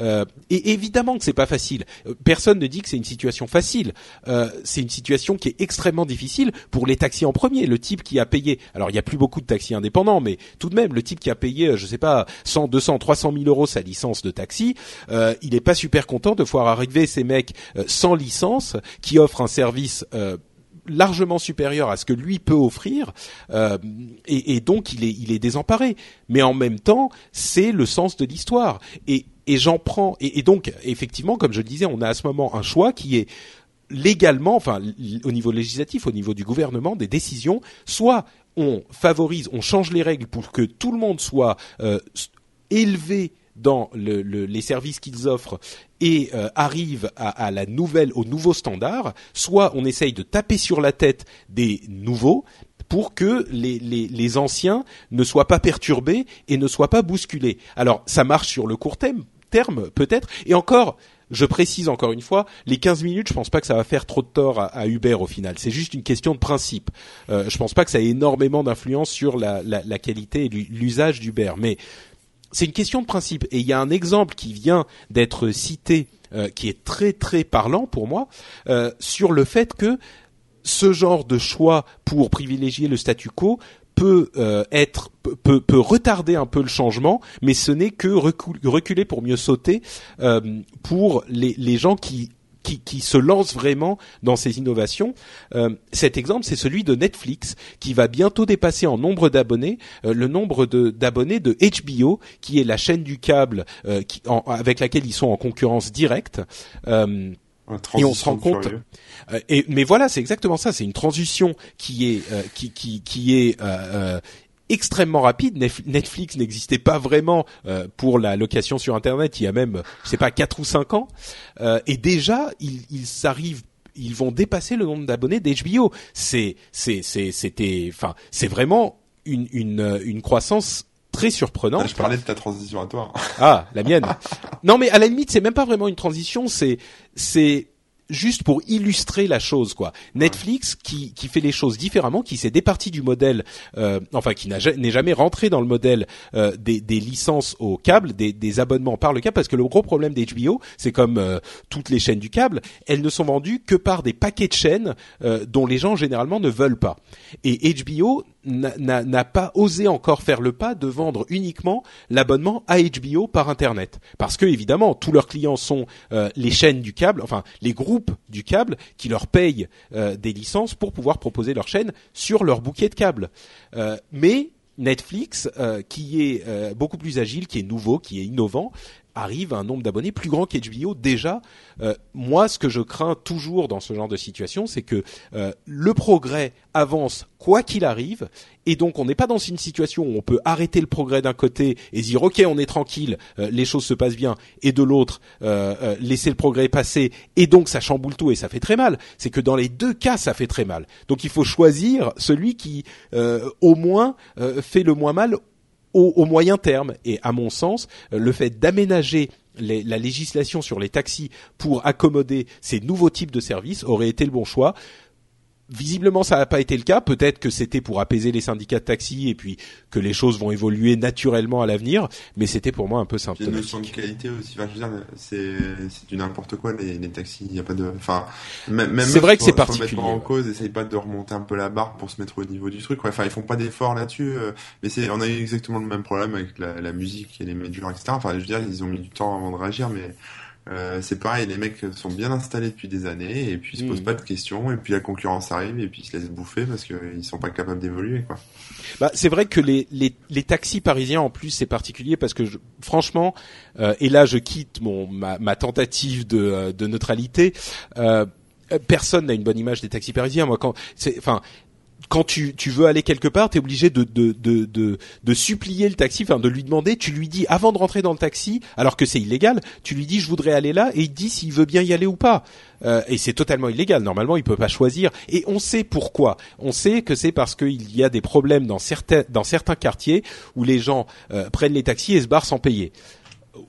Euh, et évidemment que c'est pas facile. Euh, personne ne dit que c'est une situation facile. Euh, c'est une situation qui est extrêmement difficile pour les taxis en premier. Le type qui a payé, alors il y a plus beaucoup de taxis indépendants, mais tout de même, le type qui a payé, euh, je sais pas, 100, 200, 300 000 euros sa licence de taxi, euh, il est pas super content de voir arriver ces mecs euh, sans licence qui offrent un service largement supérieur à ce que lui peut offrir euh, et, et, donc il est il est désemparé mais en même temps c'est le sens de l'histoire et et j'en prends et, donc effectivement comme je le disais on a à ce moment un choix qui est légalement enfin au niveau législatif au niveau du gouvernement des décisions. Soit on favorise on change les règles pour que tout le monde soit euh, élevé dans le, le, les services qu'ils offrent et euh, arrive la nouvelle, au nouveau standard, soit on essaye de taper sur la tête des nouveaux pour que les, les, les anciens ne soient pas perturbés et ne soient pas bousculés. Alors ça marche sur le court terme, peut-être, et encore, je précise encore une fois, les 15 minutes, je pense pas que ça va faire trop de tort à, à Uber au final. C'est juste une question de principe. Euh, je pense pas que ça ait énormément d'influence sur la, la, la qualité et l'usage d'Uber, mais c'est une question de principe. Et il y a un exemple qui vient d'être cité, euh, qui est très très parlant pour moi, euh, sur le fait que ce genre de choix pour privilégier le statu quo peut euh, être peut, peut retarder un peu le changement, mais ce n'est que reculer pour mieux sauter euh, pour les, les gens qui qui, qui, se lance vraiment dans ces innovations. Euh, cet exemple, c'est celui de Netflix, qui va bientôt dépasser en nombre d'abonnés euh, le nombre d'abonnés de, HBO, qui est la chaîne du câble euh, qui, en, avec laquelle ils sont en concurrence directe. Euh, et on se rend compte. Euh, et mais voilà, c'est exactement ça. C'est une transition qui est euh, qui qui qui est euh, extrêmement rapide. Netflix n'existait pas vraiment pour la location sur Internet il y a même, je sais pas, quatre ou cinq ans. et déjà, ils, ils arrivent ils vont dépasser le nombre d'abonnés d'HBO. C'est c'est c'est c'était enfin c'est vraiment une une une croissance très surprenante. je parlais de ta transition à toi. Ah, la mienne. non mais à la limite, c'est même pas vraiment une transition, c'est c'est juste pour illustrer la chose quoi. Netflix qui qui fait les choses différemment, qui s'est départi du modèle, euh, enfin qui n'est jamais rentré dans le modèle euh, des, des, licences au câble, des, des, abonnements par le câble, parce que le gros problème d'HBO, c'est comme euh, toutes les chaînes du câble, elles ne sont vendues que par des paquets de chaînes euh, dont les gens généralement ne veulent pas. Et HBO n'a pas osé encore faire le pas de vendre uniquement l'abonnement à HBO par internet. Parce que évidemment tous leurs clients sont euh, les chaînes du câble enfin les groupes du câble qui leur payent euh, des licences pour pouvoir proposer leur chaîne sur leur bouquet de câble. Euh, mais Netflix, qui est beaucoup plus agile, qui est nouveau, qui est innovant, arrive à un nombre d'abonnés plus grand qu'HBO déjà. Euh, moi, ce que je crains toujours dans ce genre de situation, c'est que euh, le progrès avance quoi qu'il arrive, et donc on n'est pas dans une situation où on peut arrêter le progrès d'un côté et dire ok on est tranquille, euh, les choses se passent bien, et de l'autre laisser le progrès passer, et donc ça chamboule tout et ça fait très mal. C'est que dans les deux cas ça fait très mal. Donc il faut choisir celui qui au moins fait le moins mal au, moyen terme. Et à mon sens, le fait d'aménager la législation sur les taxis pour accommoder ces nouveaux types de services aurait été le bon choix. Visiblement, ça n'a pas été le cas. Peut-être que c'était pour apaiser les syndicats de taxi et puis que les choses vont évoluer naturellement à l'avenir. Mais c'était pour moi un peu symptomatique. Une notion de qualité aussi. Enfin, c'est du n'importe quoi les, les taxis. Il y a pas de. Enfin, même. C'est vrai que c'est particulier. Mettre en cause, essaye pas de remonter un peu la barre pour se mettre au niveau du truc. Enfin, ils font pas d'efforts là-dessus. Euh, mais c'est, on a eu exactement le même problème avec la, la musique et les majors, etc. Enfin, je veux dire, ils ont mis du temps avant de réagir, mais euh, c'est pareil, les mecs sont bien installés depuis des années et puis ils se posent mm. pas de questions et puis la concurrence arrive et puis ils se laissent bouffer parce qu'ils sont pas capables d'évoluer quoi. Bah, c'est vrai que les, les, les, taxis parisiens en plus c'est particulier parce que je, franchement euh, et là je quitte mon ma, ma tentative de, euh, de neutralité. Euh, personne n'a une bonne image des taxis parisiens. Moi, quand c'est, enfin, quand tu, veux aller quelque part, tu es obligé de, supplier le taxi, enfin de lui demander, tu lui dis avant de rentrer dans le taxi, alors que c'est illégal, tu lui dis je voudrais aller là et il dit s'il veut bien y aller ou pas. Euh, et c'est totalement illégal. Normalement, il peut pas choisir. Et on sait pourquoi. On sait que c'est parce qu'il y a des problèmes dans certains dans certains quartiers où les gens euh, prennent les taxis et se barrent sans payer.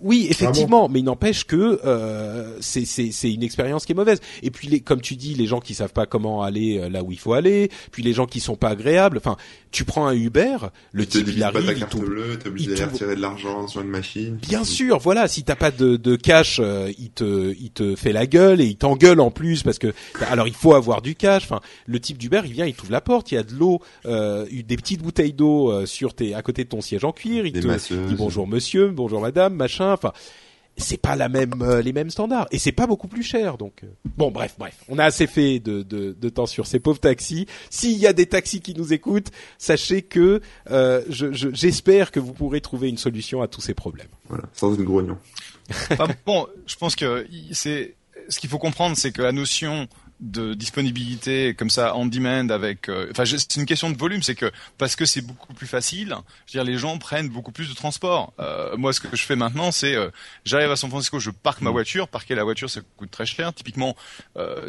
Oui, effectivement, mais il n'empêche que euh, c'est une expérience qui est mauvaise. Et puis, les, comme tu dis, les gens qui savent pas comment aller euh, là où il faut aller, puis les gens qui sont pas agréables. Enfin, tu prends un Uber, le type il arrive, pas ta carte bleue, t'es obligé d'aller retirer de l'argent sur une machine. Bien sûr, voilà, si t'as pas de, de cash, euh, il te il te fait la gueule et il t'engueule en plus parce que alors il faut avoir du cash. Enfin, le type d'Uber, il vient, il t'ouvre la porte, il y a de l'eau, euh, des petites bouteilles d'eau euh, sur tes à côté de ton siège en cuir, il te dit bonjour monsieur, bonjour madame, machin Enfin, c'est pas la même euh, les mêmes standards. Et c'est pas beaucoup plus cher donc euh. bon bref bref. On a assez fait de, de, de temps sur ces pauvres taxis. S'il y a des taxis qui nous écoutent sachez que euh, j'espère que vous pourrez trouver une solution à tous ces problèmes. Voilà sans une grognon. Bon je pense que c'est ce qu'il faut comprendre c'est que la notion de disponibilité comme ça en demand avec euh, enfin c'est une question de volume c'est que parce que c'est beaucoup plus facile je veux dire les gens prennent beaucoup plus de transport euh, moi ce que je fais maintenant c'est euh, j'arrive à San Francisco je parque ma mm. voiture parquer la voiture ça coûte très cher typiquement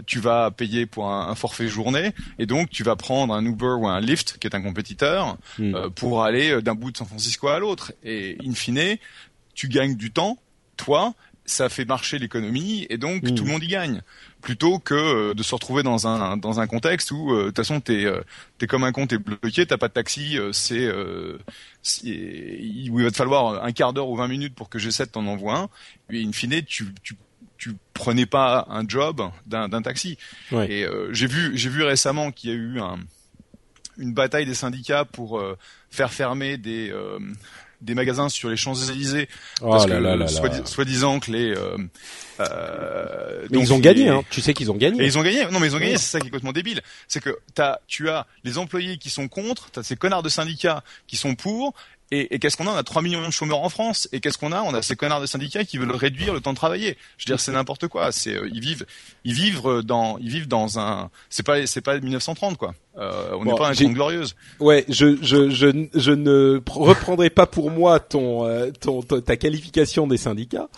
tu vas payer pour un, forfait journée et donc tu vas prendre un Uber ou un Lyft qui est un compétiteur mm. pour aller d'un bout de San Francisco à l'autre et in fine tu gagnes du temps toi ça fait marcher l'économie et donc mm. tout le monde y gagne plutôt que euh, de se retrouver dans un dans un contexte où euh, de toute façon t'es euh, t'es comme un con t'es bloqué t'as pas de taxi c'est il va te falloir un quart d'heure ou 20 minutes pour que j'essaie de t'en envoyer un. Et in fine tu tu tu prenais pas un job d'un taxi. Et j'ai vu j'ai vu récemment qu'il y a eu un une bataille des syndicats pour faire fermer des des magasins sur les Champs-Élysées. Oh parce que soi-disant que les euh, euh, mais ils ont gagné hein. tu sais qu'ils ont gagné. Et ils ont gagné. Non mais ils ont gagné c'est ça qui est complètement débile. C'est que t'as tu as les employés qui sont contre t'as ces connards de syndicats qui sont pour Et, qu'est-ce qu'on a? On a 3 millions de chômeurs en France. Et qu'est-ce qu'on a? On a ces connards de syndicats qui veulent réduire le temps de travailler. Je veux dire, c'est n'importe quoi. C'est ils vivent, ils vivent dans, ils vivent dans un. C'est pas, c'est pas 1930 quoi. Euh, on n'est pas un glorieuse. Ouais, je, je, je, je ne reprendrai pas pour moi ton, ton, ta qualification des syndicats.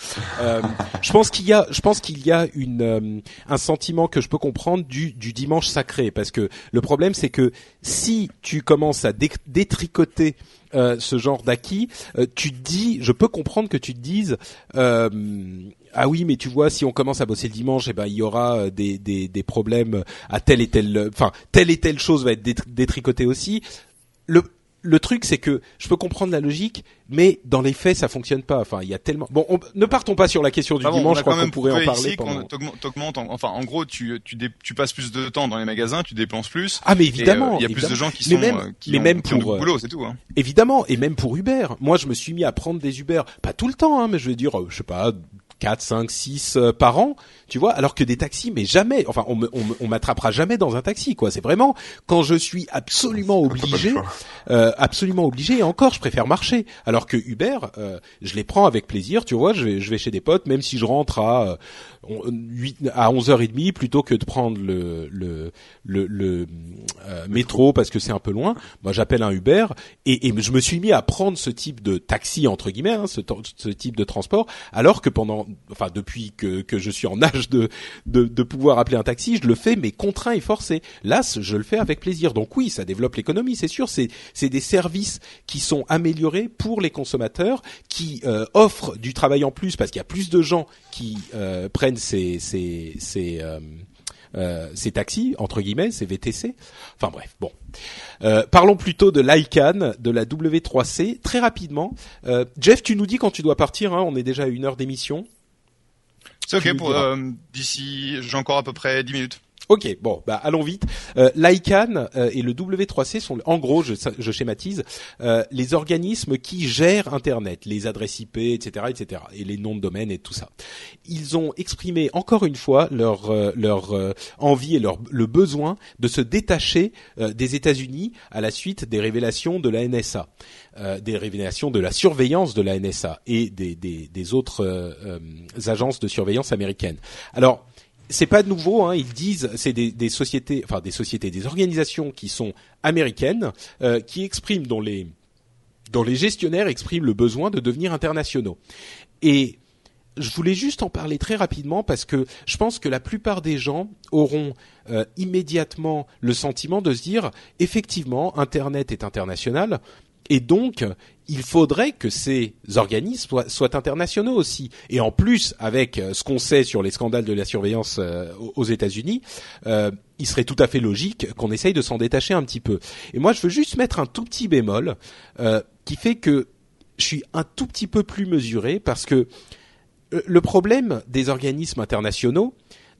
Euh, je pense qu'il y a, je pense qu'il y a une, un sentiment que je peux comprendre du, du dimanche sacré, parce que le problème c'est que si tu commences à détricoter euh, ce genre d'acquis, euh, tu dis, je peux comprendre que tu te dises, euh, ah oui, mais tu vois, si on commence à bosser le dimanche, eh ben il y aura des, des, des problèmes à telle et telle, enfin telle et telle chose va être détricotée aussi. Le truc, c'est que je peux comprendre la logique, mais dans les faits, ça fonctionne pas. Enfin, il y a tellement. Bon, ne partons pas sur la question du dimanche. je crois qu'on pourrait en parler. Pendant... T'augmentes, enfin, en gros, tu, tu, tu passes plus de temps dans les magasins, tu dépenses plus. Ah, mais évidemment. Euh, il y a plus de gens qui sont, même, euh, qui mais même pour, euh, boulot, c'est tout. Hein. Évidemment, et même pour Uber. Moi, je me suis mis à prendre des Uber, pas tout le temps, hein, mais je veux dire, je sais pas, 4, 5, 6 par an, tu vois, alors que des taxis, mais jamais, enfin, on, on, m'attrapera jamais dans un taxi, quoi. C'est vraiment quand je suis absolument obligé, euh, absolument obligé, et encore, je préfère marcher. Alors que Uber, euh, je les prends avec plaisir, tu vois, je vais, je vais chez des potes, même si je rentre à 8, euh, à 11h30 plutôt que de prendre le, le, le, le métro parce que c'est un peu loin. Moi, j'appelle un Uber et, et, je me suis mis à prendre ce type de taxi entre guillemets, hein, ce, ce type de transport, alors que pendant, enfin, depuis que, que je suis en âge de, pouvoir appeler un taxi, je le fais mais contraint et forcé. Là, je le fais avec plaisir. Donc oui, ça développe l'économie, c'est sûr. C'est des services qui sont améliorés pour les consommateurs, qui euh, offrent du travail en plus parce qu'il y a plus de gens qui euh, prennent euh, ces taxis entre guillemets, ces VTC. Enfin bref, bon. parlons plutôt de l'ICANN, de la W3C, très rapidement. Jeff, tu nous dis quand tu dois partir. Hein, on est déjà à une heure d'émission. C'est ok pour euh, d'ici, j'ai encore à peu près 10 minutes. Ok, bon, bah allons vite. Euh, L'ICANN euh, et le W3C sont, en gros, je, je schématise, euh, les organismes qui gèrent Internet, les adresses IP, etc., etc., et les noms de domaine et tout ça. Ils ont exprimé encore une fois leur euh, leur envie et leur le besoin de se détacher des États-Unis à la suite des révélations de la NSA, des révélations de la surveillance de la NSA et des des, des autres agences de surveillance américaines. Alors c'est pas nouveau, hein, ils disent, c'est des, sociétés, enfin des sociétés, des organisations qui sont américaines, euh, qui expriment, dont les, dont les gestionnaires expriment le besoin de devenir internationaux. Et je voulais juste en parler très rapidement parce que je pense que la plupart des gens auront euh, immédiatement le sentiment de se dire effectivement Internet est international, et donc, il faudrait que ces organismes soient, internationaux aussi. Et en plus, avec euh, ce qu'on sait sur les scandales de la surveillance euh, aux États-Unis, euh, il serait tout à fait logique qu'on essaye de s'en détacher un petit peu. Et moi, je veux juste mettre un tout petit bémol qui fait que je suis un tout petit peu plus mesuré parce que le problème des organismes internationaux,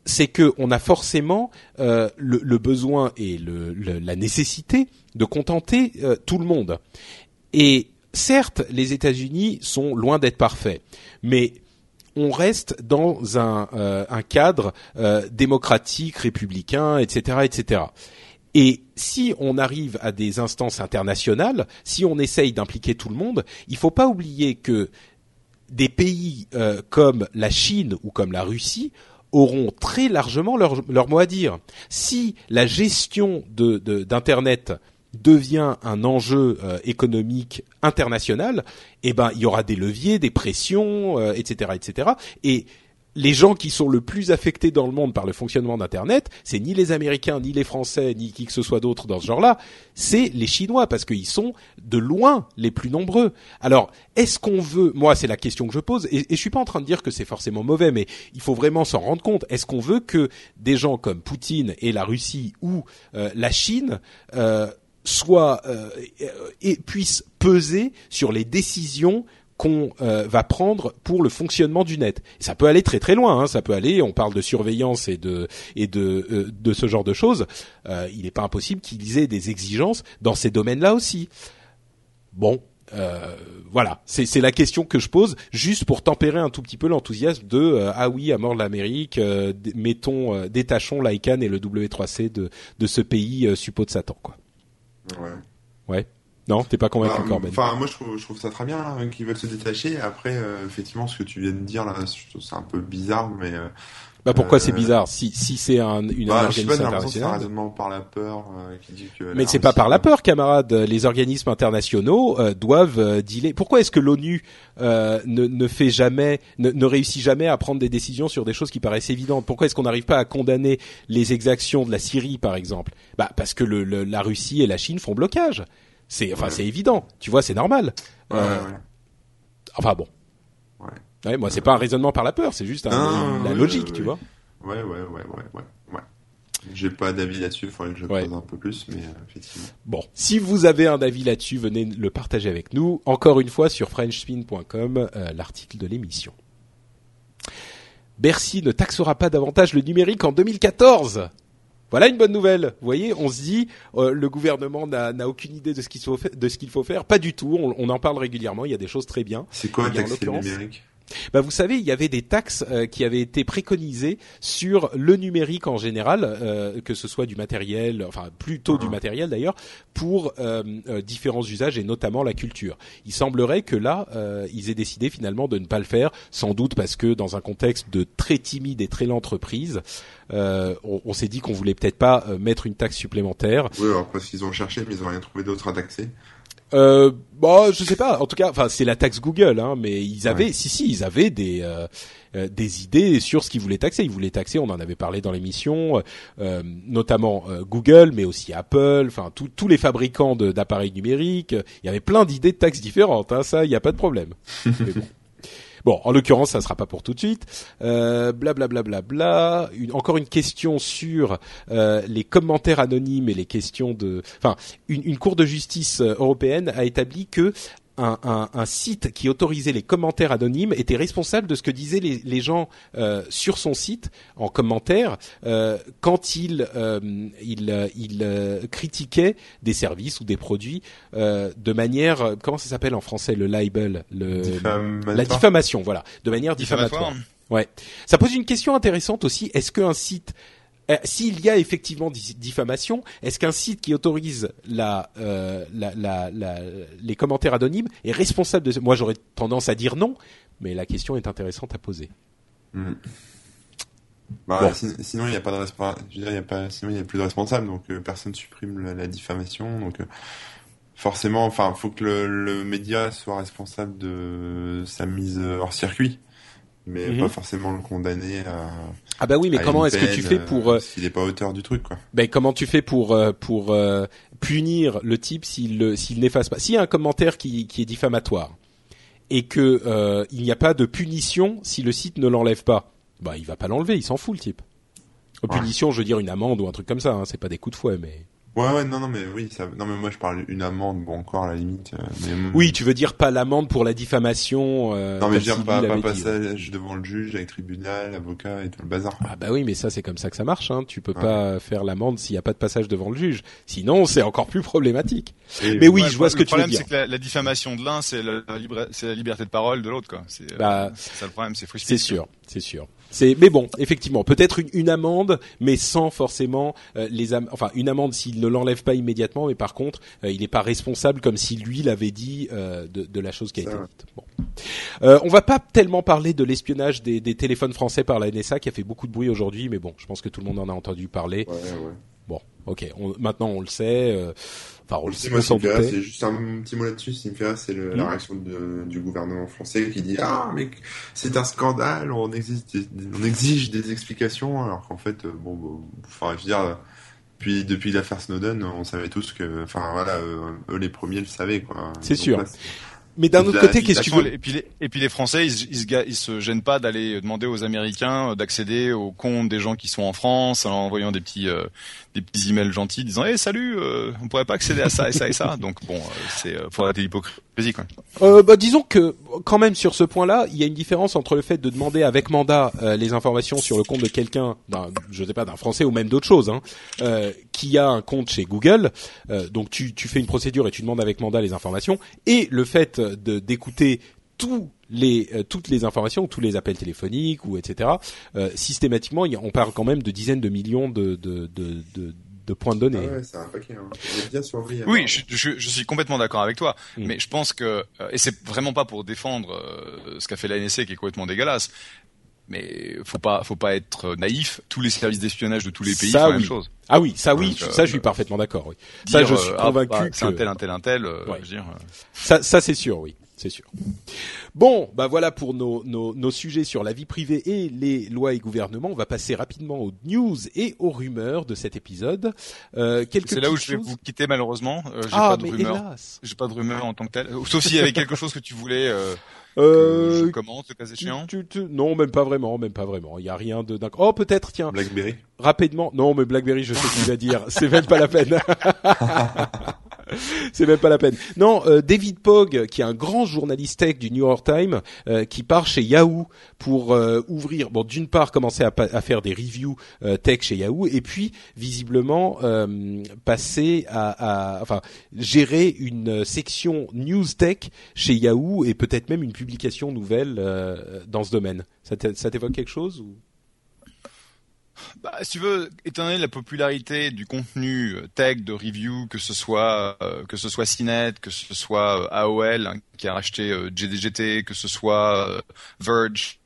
c'est que on a forcément le, le, besoin et la nécessité de contenter euh, tout le monde. Et certes, les États-Unis sont loin d'être parfaits, mais on reste dans un, euh, cadre euh, démocratique, républicain, etc., etc. Et si on arrive à des instances internationales, si on essaye d'impliquer tout le monde, il faut pas oublier que des pays comme la Chine ou comme la Russie auront très largement leur, mot à dire. Si la gestion de d'internet devient un enjeu euh, économique international, eh ben il y aura des leviers, des pressions, etc., euh, etc. Et les gens qui sont le plus affectés dans le monde par le fonctionnement d'Internet, c'est ni les Américains, ni les Français, ni qui que ce soit d'autre dans ce genre-là, c'est les Chinois parce qu'ils sont de loin les plus nombreux. Alors, est-ce qu'on veut Moi, c'est la question que je pose, et, et je suis pas en train de dire que c'est forcément mauvais, mais il faut vraiment s'en rendre compte. Est-ce qu'on veut que des gens comme Poutine et la Russie ou euh, la Chine euh, euh, et puisse peser sur les décisions qu'on euh, va prendre pour le fonctionnement du net. Ça peut aller très très loin. Hein, ça peut aller. On parle de surveillance et de et de euh, de ce genre de choses. il n'est pas impossible qu'ils aient des exigences dans ces domaines-là aussi. Bon, voilà, c'est la question que je pose, juste pour tempérer un tout petit peu l'enthousiasme de ah oui, à mort l'Amérique, mettons, détachons l'ICANN et le W3C de de ce pays suppôt de Satan, quoi. Ouais. Ouais. Non, t'es pas convaincu, Bah, Corben. Enfin, moi, je trouve, je trouve ça très bien hein, qu'ils veulent se détacher. Après, euh, effectivement, ce que tu viens de dire là, c'est un peu bizarre, mais euh, Bah pourquoi euh, c'est bizarre Si si c'est un, une bah, je sais pas, c'est un raisonnement par la peur euh, qui dit que. Mais c'est pas par la peur, camarades. Les organismes internationaux euh, doivent euh, dealer. Pourquoi est-ce que l'ONU euh, ne, ne fait jamais, ne, ne réussit jamais à prendre des décisions sur des choses qui paraissent évidentes? Pourquoi est-ce qu'on n'arrive pas à condamner les exactions de la Syrie, par exemple? Bah parce que le, le- la Russie et la Chine font blocage. C'est enfin Ouais. c'est évident. Tu vois, c'est normal. Ouais, Euh, ouais. Enfin bon. Ouais. Moi, c'est pas un raisonnement par la peur, c'est juste un- Non, la logique, tu vois. Ouais, ouais, ouais, ouais, ouais, ouais. J'ai pas d'avis là-dessus, il faudrait que je pose un peu plus, mais euh, effectivement. Bon, si vous avez un avis là-dessus, venez le partager avec nous. Encore une fois sur frenchspin.com, euh, l'article de l'émission. Bercy ne taxera pas davantage le numérique en 2014. Voilà une bonne nouvelle. Vous voyez, on se dit, euh, le gouvernement n'a aucune idée de ce qu'il faut, fa- de ce qu'il faut faire. Pas du tout. On, on en parle régulièrement. Il y a des choses très bien. C'est quoi l'occurrence- numérique? Bah, vous savez, il y avait des taxes euh, qui avaient été préconisées sur le numérique en général, euh, que ce soit du matériel, enfin plutôt du Mhm. matériel d'ailleurs, pour euh, euh, différents usages et notamment la culture. Il semblerait que là, euh, ils aient décidé finalement de ne pas le faire, sans doute parce que dans un contexte de très timide et très lente reprise, euh, on, on s'est dit qu'on voulait peut-être pas euh, mettre une taxe supplémentaire. Oui, alors parce qu'ils ont cherché, mais ils ont rien trouvé d'autre à taxer. Euh, bon, je sais pas. En tout cas, enfin, c'est la taxe Google, hein, mais ils avaient, Ouais. si, si, ils avaient des euh, euh, des idées sur ce qu'ils voulaient taxer. Ils voulaient taxer, on en avait parlé dans l'émission, euh, notamment euh, Google, mais aussi Apple, enfin tous les fabricants d'appareils numériques. Il y avait plein d'idées de taxes différentes. Hein, ça, il n'y a pas de problème. Mais bon. Bon, en l'occurrence, ça sera pas pour tout de suite. Euh, bla bla bla bla bla. Une- encore une question sur euh, les commentaires anonymes et les questions de. Enfin, une, une cour de justice euh, européenne a établi que un, un- un site qui autorisait les commentaires anonymes était responsable de ce que disaient les, les gens euh, sur son site en commentaire euh, quand ils euh, ils, euh, euh, critiquaient des services ou des produits euh, de manière comment ça s'appelle en français le libel le la diffamation voilà de manière diffamatoire. Diffamatoire. Ouais. Ça pose une question intéressante aussi. Est-ce qu'un site, euh, s'il y a effectivement di- diffamation, est-ce qu'un site qui autorise la, euh, la, la, la- les commentaires anonymes est responsable de ce Moi, j'aurais tendance à dire non, mais la question est intéressante à poser. Mhm. Bah, Bon. sin- sinon il n'y a pas de respa- je veux dire, il y a pas sinon il y a plus de responsable donc euh, personne supprime la, la diffamation donc euh, forcément enfin faut que le, le média soit responsable de sa mise hors circuit mais Mhm. pas forcément le condamner à Ah bah oui, mais comment est-ce que tu fais pour euh, s'il n'est pas auteur du truc quoi ben comment tu fais pour euh, pour euh, punir le type s'il s'il n'efface pas? S'il y a un commentaire qui qui est diffamatoire et que euh, il n'y a pas de punition si le site ne l'enlève pas, bah il va pas l'enlever, il s'en fout le type. Ouais. Punition, je veux dire une amende ou un truc comme ça, hein, c'est pas des coups de fouet, mais. Ouais ouais non non mais oui ça non mais moi je parle une amende bon encore à la limite euh, mais Oui, tu veux dire pas l'amende pour la diffamation. Euh, non mais je veux dire pas, pas passage devant le juge avec tribunal avocat et tout le bazar. Ah bah oui, mais ça c'est comme ça que ça marche. Hein. Tu peux Ouais. pas faire l'amende s'il n'y a pas de passage devant le juge. Sinon, c'est encore plus problématique. Et- Mais oui, Ouais, je vois le ce que tu veux problème, dire. c'est que la, la diffamation de l'un, c'est la, liberté de parole de l'autre, quoi. C'est euh, Bah, c'est ça le problème, c'est free C'est sûr, c'est sûr. C'est mais bon, effectivement, peut-être une, une amende, mais sans forcément euh, les am- enfin une amende s'il ne l'enlève pas immédiatement, mais par contre, euh, il n'est pas responsable comme si lui l'avait dit euh, de, de la chose qui a été dite. Bon. Euh, on va pas tellement parler de l'espionnage des, des téléphones français par la NSA qui a fait beaucoup de bruit aujourd'hui, mais bon, je pense que tout le monde en a entendu parler. ouais ouais Bon, ok, on- maintenant on le sait. Enfin, on le sait, moi, on ce qui s'en me fait rire, doutait. c'est juste un petit mot là-dessus. Ce qui me fait rire, c'est le- la Mhm. réaction de- du gouvernement français qui dit Ah, mais c'est un scandale, on exige, des, on exige des explications, alors qu'en fait, euh, bon, bon, enfin, je veux dire, puis depuis l'affaire Snowden, on savait tous que, enfin, voilà, euh, eux les premiers le savaient, quoi. C'est sûr. là, Mais d'un autre côté, qu'est-ce que tu veux Et puis, les, et puis les Français, ils se gênent pas d'aller demander aux Américains euh, d'accéder aux comptes des gens qui sont en France en envoyant des petits euh, des petits emails gentils disant "Eh salut, euh, on pourrait pas accéder à ça et ça et ça." Donc bon, euh, c'est euh, faut arrêter l'hypocrisie quoi. Euh, bah, disons que quand même sur ce point-là, il y a une différence entre le fait de demander avec mandat euh, les informations sur le compte de quelqu'un, je sais pas, d'un Français ou même d'autres choses, hein, euh, qui a un compte chez Google. Euh, donc tu, tu fais une procédure et tu demandes avec mandat les informations, et le fait de d'écouter tous les euh, toutes les informations, tous les appels téléphoniques ou etc. euh, systématiquement, on parle quand même de dizaines de millions de de de, de points de données. Ah ouais, c'est un paquet. Hein. Bien. Oui, je, je- je suis complètement d'accord avec toi, Mm. mais je pense que euh, et c'est vraiment pas pour défendre euh, ce qu'a fait la NSA qui est complètement dégueulasse, mais faut pas faut pas être euh, naïf. Tous les services d'espionnage de tous les pays Ça, font la même chose. Ah oui, ça oui, Donc, euh, ça je suis parfaitement d'accord. Oui. Ça je suis ah, convaincu bah, que c'est un tel un tel un tel. Ouais. je veux dire, ça, ça c'est sûr, oui, c'est sûr. Bon, bah voilà pour nos, nos, nos sujets sur la vie privée et les lois et gouvernements. On va passer rapidement aux news et aux rumeurs de cet épisode. Euh, c'est là où je vais choses. vous quitter malheureusement. Euh, J'ai Ah pas de mais rumeur. hélas. J'ai pas de rumeur en tant que tel. Sauf s'il y avait quelque chose que tu voulais euh, que Euh, je commente, cas échéant. tu- tu- non, même pas vraiment, même pas vraiment. Il y a rien de dingue. Oh, peut-être, tiens, Blackberry. rapidement. Non, mais BlackBerry, je sais ce qu'il va dire. C'est même pas la peine. C'est même pas la peine. Non, euh, David Pogg, qui est un grand journaliste tech du New York Times, euh, qui part chez Yahoo pour euh, ouvrir, bon, d'une part commencer à, faire des reviews euh, tech chez Yahoo, et puis visiblement euh, passer à, à, enfin, gérer une section news tech chez Yahoo et peut-être même une publication nouvelle euh, dans ce domaine. Ça t'évoque quelque chose ou? Bah, si tu veux, étant donné la popularité du contenu euh, tech de review, que ce soit euh, que ce soit CNET, que ce soit euh, AOL hein, qui a racheté euh, que ce soit euh, Verge,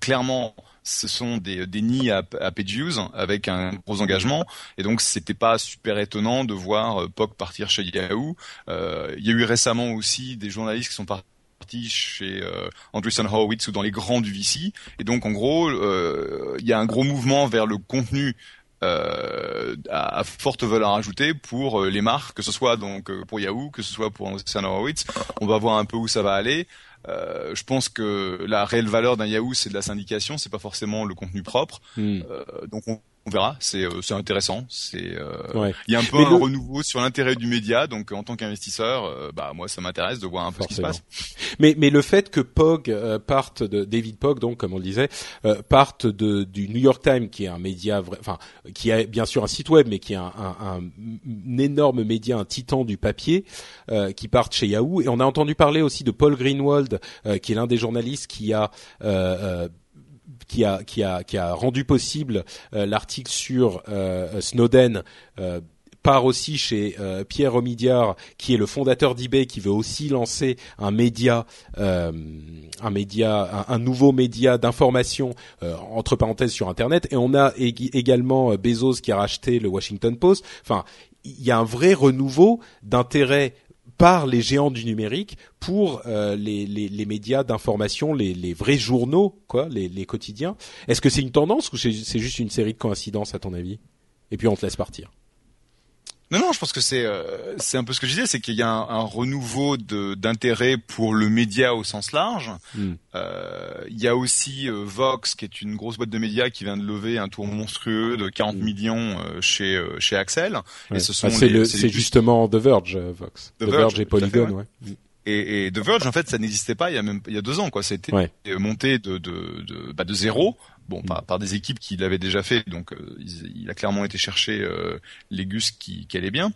clairement ce sont des, nids à, à views avec un gros engagement et donc c'était pas super étonnant de voir POC partir chez Yahoo. Il y a eu récemment aussi des journalistes qui sont partis chez euh, Andreessen Horowitz ou dans les grands du VC et donc en gros euh, il y a un gros mouvement vers le contenu euh, à, à forte valeur ajoutée pour euh, les marques, que ce soit donc euh, pour Yahoo, que ce soit pour Andreessen Horowitz. On va voir un peu où ça va aller. Je pense que la réelle valeur d'un Yahoo, c'est de la syndication, c'est pas forcément le contenu propre. Hmm. Donc on, on verra. C'est euh, c'est intéressant. C'est euh, Ouais. il y a un peu Mais un le- renouveau sur l'intérêt du média. Donc en tant qu'investisseur, euh, bah moi ça m'intéresse de voir un peu ce qui se Forcément. passe. Mais, mais le fait que Pog euh, parte de David Pog, donc comme on le disait, euh, parte de du New York Times, qui est un média, enfin, qui a bien sûr un site web, mais qui est un, un, un- un énorme média, un titan du papier, euh, qui parte chez Yahoo. Et on a entendu parler aussi de Paul Greenwald, euh, qui est l'un des journalistes qui a euh, euh, qui a qui a qui a rendu possible euh, l'article sur euh, Snowden euh, part aussi chez euh, Pierre Omidyar, qui est le fondateur d'eBay, qui veut aussi lancer un média, euh, un média, un, un nouveau média d'information euh, entre parenthèses sur Internet. Et on a ég- également Bezos qui a racheté le Washington Post. Enfin, il y a un vrai renouveau d'intérêt par les géants du numérique pour euh, les, les, les médias d'information, les, les vrais journaux, quoi, les, les quotidiens. Est-ce que c'est une tendance ou c'est c'est juste une série de coïncidences à ton avis? Et puis on te laisse partir. Non, non, je pense que c'est euh, c'est un peu ce que je disais, c'est qu'il y a un, un renouveau de- d'intérêt pour le média au sens large. Hmm. Euh, il y a aussi euh, Vox, qui est une grosse boîte de médias qui vient de lever un tour monstrueux de 40 Hmm. millions euh, chez euh, chez Axel. Ouais. Et ce sont Ah, c'est les- le- c'est c'est les- justement The Verge, euh, Vox. The The, Verge, Verge, et fait, Polygon, ouais. ouais. Et, et The Verge, en fait, ça n'existait pas il y a même il y a deux ans, quoi. C'était Ouais. monté de de de, bah, de zéro. Bon, Mm. par, par des équipes qui l'avaient déjà fait, donc euh, il, il a clairement été chercher euh, les gus qui, qui allaient bien.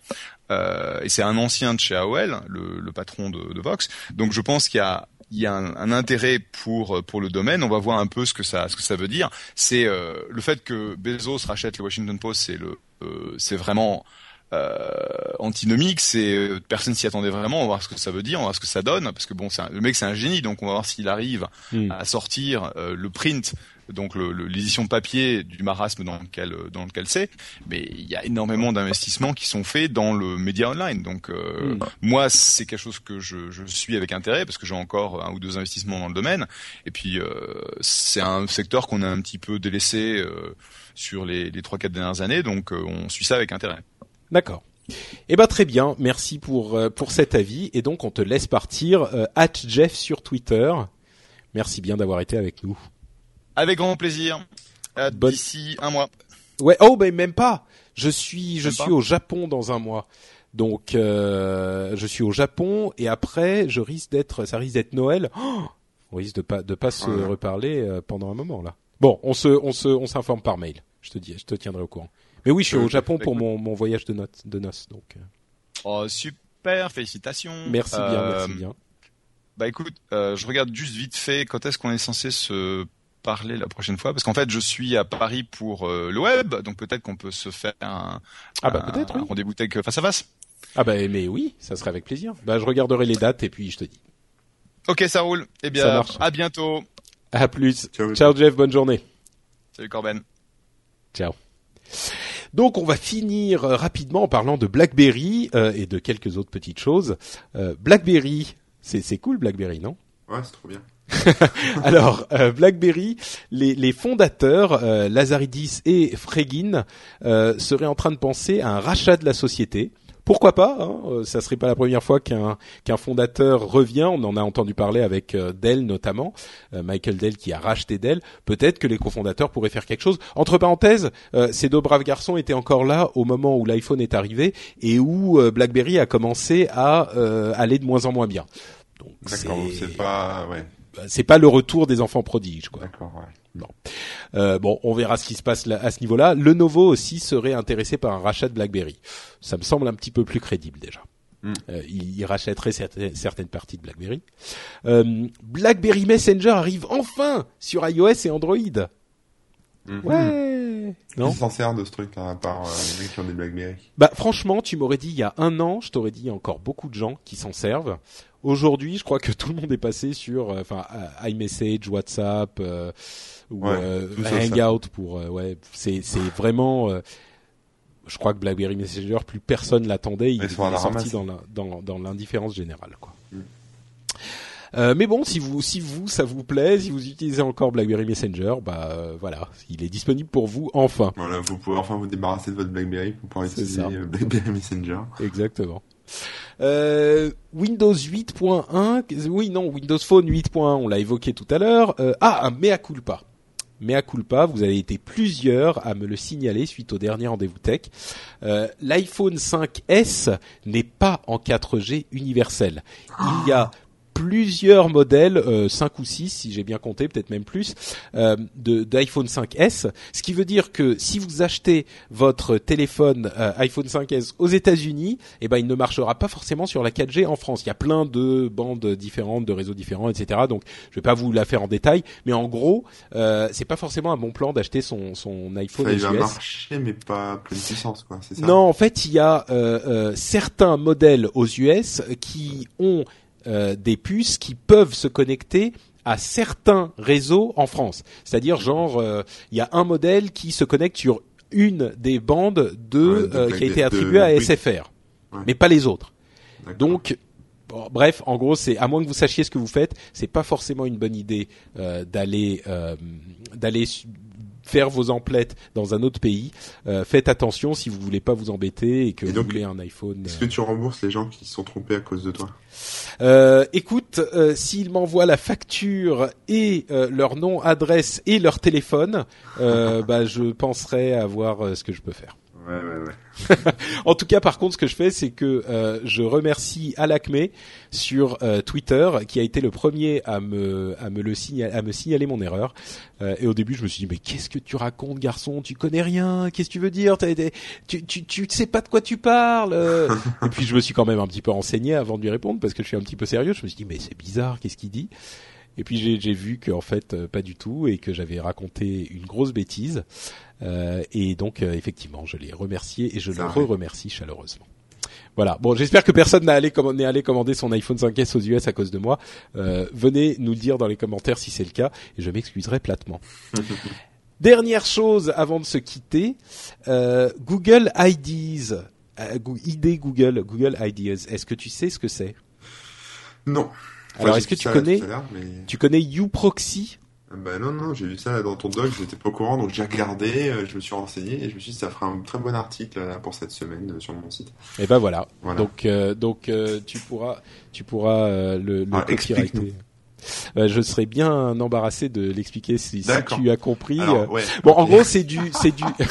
Euh, et c'est un ancien de chez AOL, le, le patron de, de Vox. Donc je pense qu'il y a il y a un, un intérêt pour pour le domaine. On va voir un peu ce que ça ce que ça veut dire. C'est euh, le fait que Bezos rachète le Washington Post, c'est le euh, c'est vraiment euh, antinomique, c'est euh, personne s'y attendait vraiment. On va voir ce que ça veut dire, on va voir ce que ça donne, parce que bon, un- le mec c'est un génie, donc on va voir s'il arrive Hmm. à sortir euh, le print, donc le- le- l'édition papier du marasme dans lequel euh, dans lequel c'est. Mais il y a énormément d'investissements qui sont faits dans le média online. Donc euh, Hmm. moi, c'est quelque chose que je, je suis avec intérêt parce que j'ai encore un ou deux investissements dans le domaine. Et puis euh, c'est un secteur qu'on a un petit peu délaissé euh, sur les, les 3-4 dernières années, donc euh, on suit ça avec intérêt. D'accord. Eh ben très bien, merci pour euh, pour cet avis et donc on te laisse partir euh, at Jeff sur Twitter. Merci bien d'avoir été avec nous. Avec grand plaisir. D'ici un mois. Ouais, oh ben même pas. Je suis je Même suis pas au Japon dans un mois. Donc euh, je suis au Japon et après je risque d'être ça risque d'être Noël. Oh on risque de pas de pas se Ouais. reparler pendant un moment là. Bon, on se on se on s'informe par mail. Je te dis, je te tiendrai au courant. Mais oui, je suis Euh, au Japon bah, pour mon mon voyage de notes de noces donc. euh, Oh, super, félicitations. Merci bien, Euh, merci bien. Bah écoute, euh, je regarde juste vite fait quand est-ce qu'on est censé se parler la prochaine fois Parce qu'en fait, je suis à Paris pour euh, le web, donc peut-être qu'on peut se faire un, Ah bah, un- peut-être, oui. un rendez-vous tech face à face. Ah bah mais oui, ça serait avec plaisir. Bah je regarderai les dates et puis je te dis. Ok, ça roule. Eh Ça bien, marche. à bientôt. À plus. Ciao. Ciao Jeff, bonne journée. Salut Corben. Ciao. Donc on va finir euh, rapidement en parlant de BlackBerry euh, et de quelques autres petites choses. Euh, BlackBerry, c'est c'est cool BlackBerry, non? Ouais, c'est trop bien. Alors, euh, BlackBerry, les, les fondateurs, euh, Lazaridis et Fregin, euh, seraient en train de penser à un rachat de la société. Pourquoi pas hein, euh, Ça serait pas la première fois qu'un qu'un fondateur revient. On en a entendu parler avec euh, Dell notamment, euh, Michael Dell qui a racheté Dell. Peut-être que les cofondateurs pourraient faire quelque chose. Entre parenthèses, euh, ces deux braves garçons étaient encore là au moment où l'iPhone est arrivé et où euh, BlackBerry a commencé à euh, aller de moins en moins bien. Donc c'est pas, ouais, c'est pas le retour des enfants prodiges quoi. d'accord, ouais. Euh, bon, on verra ce qui se passe là, à ce niveau-là. Lenovo aussi serait intéressé par un rachat de BlackBerry. Ça me semble un petit peu plus crédible déjà. Mm. Euh, il, il rachèterait certaines, certaines parties de BlackBerry. Euh, BlackBerry Messenger arrive enfin sur iOS et Android. Mhm. Ouais. Non. Qui s'en sert de ce truc-là, à part euh, les mecs qui ont des Blackberry Bah franchement, tu m'aurais dit il y a un an, je t'aurais dit il y a encore beaucoup de gens qui s'en servent. Aujourd'hui, je crois que tout le monde est passé sur, euh, enfin, euh, iMessage, WhatsApp euh, ou Ouais, tout ça, Hangout pour, ouais, c'est c'est vraiment. je crois que BlackBerry Messenger, plus personne l'attendait. Il est sorti dans la- dans dans l'indifférence générale, quoi. Mm. Euh, mais bon, si vous, si vous, ça vous plaît, si vous utilisez encore BlackBerry Messenger, bah euh, voilà, il est disponible pour vous enfin. Voilà, vous pouvez enfin vous débarrasser de votre BlackBerry pour pouvoir utiliser euh, BlackBerry Messenger. Exactement. Euh, Windows 8.1, oui non, Windows Phone 8.1, on l'a évoqué tout à l'heure. Euh, ah, un mea culpa. Mea culpa, vous avez été plusieurs à me le signaler suite au dernier rendez-vous tech. Euh, L'iPhone 5S n'est pas en 4G universel. Il y a plusieurs modèles, euh, 5 ou 6 si j'ai bien compté, peut-être même plus, euh, de d'iPhone 5S. Ce qui veut dire que si vous achetez votre téléphone euh, iPhone 5S aux États-Unis, eh ben il ne marchera pas forcément sur la 4G en France. Il y a plein de bandes différentes, de réseaux différents, etc. Donc je vais pas vous la faire en détail, mais en gros, euh, c'est pas forcément un bon plan d'acheter son son iPhone Ça, aux il va marcher, mais pas à pleine puissance, quoi, ça? Non, en fait, il y a euh, euh, certains modèles aux US qui ont euh, des puces qui peuvent se connecter à certains réseaux en France. C'est-à-dire, genre, euh, il y a un modèle qui se connecte sur une des bandes de, Ouais, euh, qui a été attribuée à. SFR, Ouais. mais pas les autres. Donc, bref, en gros, c'est à moins que vous sachiez ce que vous faites, c'est pas forcément une bonne idée euh, d'aller euh, d'aller faire vos emplettes dans un autre pays. Euh, faites attention si vous voulez pas vous embêter et que Et vous donc, voulez un iPhone. Est-ce que tu rembourses les gens qui se sont trompés à cause de toi? Euh, écoute, euh, s'ils m'envoient la facture et euh, leur nom, adresse et leur téléphone, euh, bah je penserai à voir euh, ce que je peux faire. Ouais, ouais, ouais. En tout cas, par contre, ce que je fais, c'est que euh, je remercie Alacme sur euh, Twitter, qui a été le premier à me à me le signaler, à me signaler mon erreur. Euh, et au début, je me suis dit mais qu'est-ce que tu racontes, garçon? Tu connais rien? Qu'est-ce que tu veux dire? T'as Tu tu tu sais pas de quoi tu parles euh. Et puis je me suis quand même un petit peu renseigné avant de lui répondre parce que je suis un petit peu sérieux. Je me suis dit mais c'est bizarre, qu'est-ce qu'il dit? Et puis j'ai j'ai vu qu'en fait euh, pas du tout et que j'avais raconté une grosse bêtise. Euh, et donc euh, effectivement, je l'ai remercié et je Ça le arrive. re-remercie chaleureusement. Voilà. Bon, j'espère que personne n'a allé commander, allé commander son iPhone 5S aux US à cause de moi. Euh, venez nous le dire dans les commentaires si c'est le cas et je m'excuserai platement. Dernière chose avant de se quitter, euh, Google IDs, euh, ID Google, Google Ideas. Est-ce que tu sais ce que c'est? Non. Alors, est-ce que tu connais- mais... Tu connais uProxy Bah non, non, j'ai vu ça là, dans ton doc, j'étais pas au courant, donc j'ai regardé, euh, je me suis renseigné et je me suis dit ça fera un très bon article là, pour cette semaine euh, sur mon site. Et ben voilà. Voilà. Donc euh, donc euh, tu pourras tu pourras euh, le, le Ah, copyrighter. Euh, je serais bien embarrassé de l'expliquer si, si tu as compris. Alors, euh, ouais. Bon, en gros, c'est du, c'est du.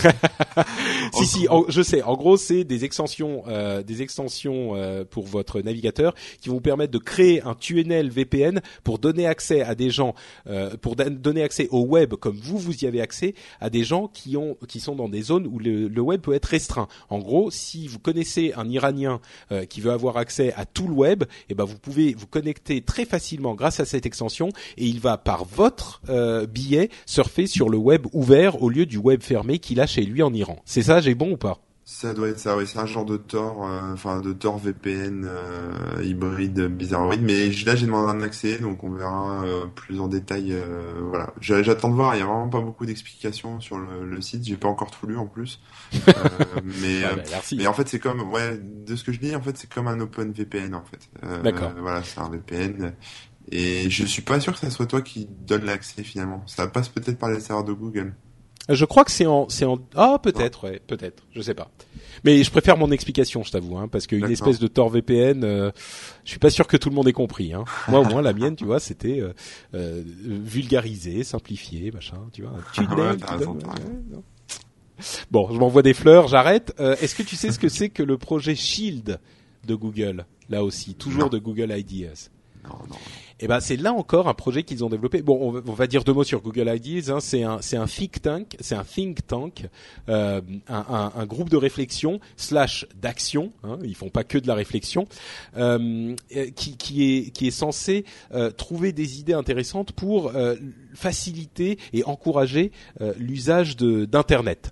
si si, en- je sais. En gros, c'est des extensions, euh, des extensions euh, pour votre navigateur qui vont vous permettre de créer un tunnel VPN pour donner accès à des gens, euh, pour donner accès au web comme vous vous y avez accès à des gens qui ont, qui sont dans des zones où le, le web peut être restreint. En gros, si vous connaissez un Iranien euh, qui veut avoir accès à tout le web, et ben vous pouvez vous connecter très facilement grâce à cette extension et il va par votre euh, billet surfer sur le web ouvert au lieu du web fermé qu'il a chez lui en Iran. C'est ça, j'ai bon ou pas? Ça doit être ça, oui. C'est un genre de Tor, euh, enfin de Tor VPN euh, hybride bizarroïde. Mais là, j'ai demandé un accès, donc on verra euh, plus en détail. voilà. J'a- J'attends de voir. Il y a vraiment pas beaucoup d'explications sur le, le site. J'ai pas encore tout lu en plus. Mais euh, bah, merci. mais en fait, c'est comme, ouais, de ce que je dis, en fait, c'est comme un Open VPN, en fait. D'accord. Voilà, c'est un VPN. Et je suis pas sûr que ça soit toi qui donne l'accès finalement. Ça passe peut-être par les serveurs de Google. Je crois que c'est en, c'est en, ah peut-être, ouais, peut-être, je sais pas. Mais je préfère mon explication, je t'avoue, hein, parce qu'une espèce de Tor VPN, euh, je suis pas sûr que tout le monde ait compris. Hein. Moi, au moins, la mienne, tu vois, c'était euh, euh, vulgarisé, simplifié, machin, tu vois. Tu ouais. Bon, je m'envoie des fleurs, j'arrête. Euh, Est-ce que tu sais ce que c'est que le projet Shield de Google, là aussi, toujours Non. de Google Ideas Non. eh ben c'est là encore un projet qu'ils ont développé. Bon, on va, dire deux mots sur Google Ideas. Hein. C'est un think tank, c'est un think tank, euh, un, groupe de réflexion slash d'action. Hein. Ils font pas que de la réflexion, euh, qui qui est qui censé euh, trouver des idées intéressantes pour faciliter et encourager l'usage d'internet.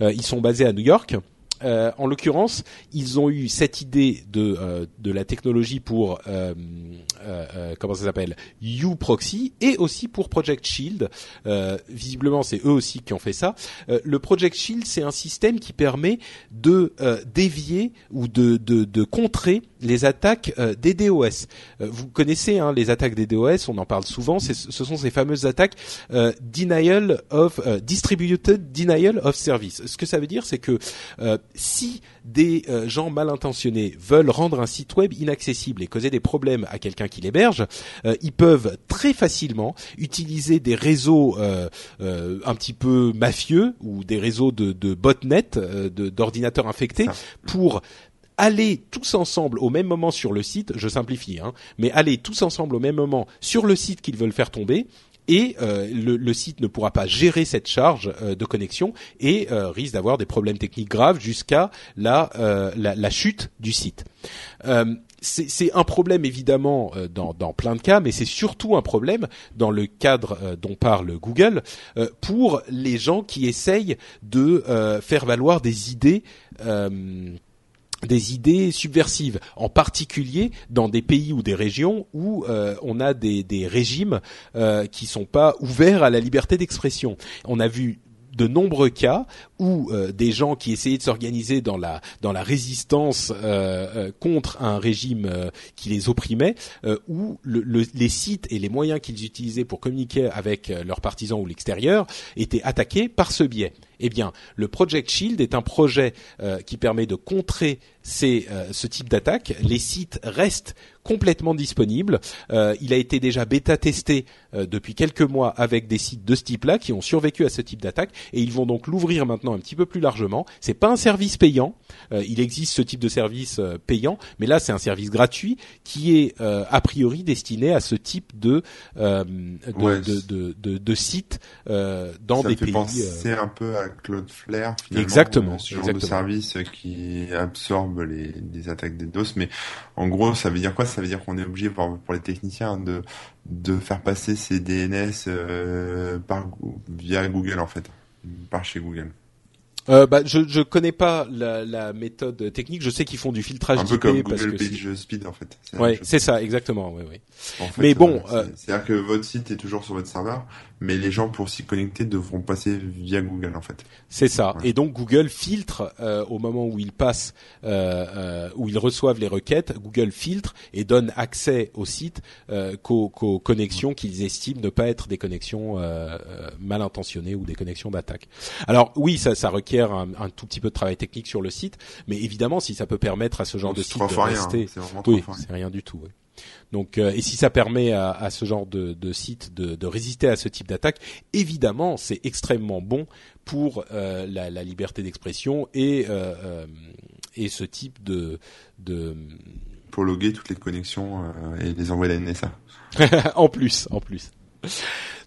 Ils sont basés à New York. Euh, en l'occurrence, ils ont eu cette idée de euh, de la technologie pour euh, euh, euh, comment ça s'appelle uProxy et aussi pour Project Shield. Euh, visiblement, c'est eux aussi qui ont fait ça. Le Project Shield, c'est un système qui permet de dévier ou de, de, de contrer les attaques des DOS. Vous connaissez hein, les attaques des DOS, on en parle souvent. Ce sont ces fameuses attaques denial of distributed denial of service. Ce que ça veut dire, c'est que si des euh, gens mal intentionnés veulent rendre un site web inaccessible et causer des problèmes à quelqu'un qui l'héberge, euh, ils peuvent très facilement utiliser des réseaux euh, euh, un petit peu mafieux ou des réseaux de, de botnet, euh, d'ordinateurs infectés, pour aller tous ensemble au même moment sur le site, je simplifie, hein, mais aller tous ensemble au même moment sur le site qu'ils veulent faire tomber, et euh, le, le site ne pourra pas gérer cette charge euh, de connexion et euh, risque d'avoir des problèmes techniques graves jusqu'à la, euh, la, la chute du site. Euh, c'est un problème évidemment euh, dans, dans plein de cas, mais c'est surtout un problème dans le cadre dont parle Google pour les gens qui essayent de faire valoir des idées. Des idées subversives, en particulier dans des pays ou des régions où euh, on a des, régimes euh, qui sont pas ouverts à la liberté d'expression. On a vu de nombreux cas où euh, des gens qui essayaient de s'organiser dans la résistance euh, contre un régime qui les opprimait, où le, le- les sites et les moyens qu'ils utilisaient pour communiquer avec leurs partisans ou l'extérieur étaient attaqués par ce biais. Eh bien, le Project Shield est un projet euh, qui permet de contrer ces, euh, ce type d'attaque. Les sites restent complètement disponibles. Euh, il a été déjà bêta testé euh, depuis quelques mois avec des sites de ce type-là qui ont survécu à ce type d'attaque et ils vont donc l'ouvrir maintenant un petit peu plus largement. C'est pas un service payant. Euh, il existe ce type de service payant, mais là c'est un service gratuit qui est euh, a priori destiné à ce type de euh, de, Ouais, de, de, de, de sites euh, dans ça des fait pays. penser un peu à Cloudflare finalement. Exactement, Ce genre exactement. de service qui absorbe les, les attaques des DOS. Mais en gros, ça veut dire quoi? Ça veut dire qu'on est obligé pour, pour les techniciens de de faire passer ces DNS euh, par via Google en fait, par chez Google. Euh, bah, je je connais pas la, la méthode technique. Je sais qu'ils font du filtrage Un peu comme parce Google que Page Speed en fait. Ouais, c'est ça exactement. Ouais, ouais. En fait, Mais bon, euh, c'est- c'est-à-dire que votre site est toujours sur votre serveur, mais les gens pour s'y connecter devront passer via Google en fait. C'est ça. Et donc Google filtre euh, au moment où ils passent, euh, euh, où ils reçoivent les requêtes, Google filtre et donne accès au site euh, qu'aux, qu'aux connexions qu'ils estiment ne pas être des connexions euh, mal intentionnées ou des connexions d'attaque. Alors oui, ça, ça requiert un, un tout petit peu de travail technique sur le site, mais évidemment, si ça peut permettre à ce genre Donc, de site de rien, rester, hein. C'est oui, c'est rien du tout. ouais. Donc, euh, et si ça permet à, à ce genre de, de site de, de résister à ce type d'attaque, évidemment, c'est extrêmement bon pour euh, la, la liberté d'expression et euh, euh, et ce type de de Pour loguer toutes les connexions euh, et les envoyer à la NSA. en plus, en plus.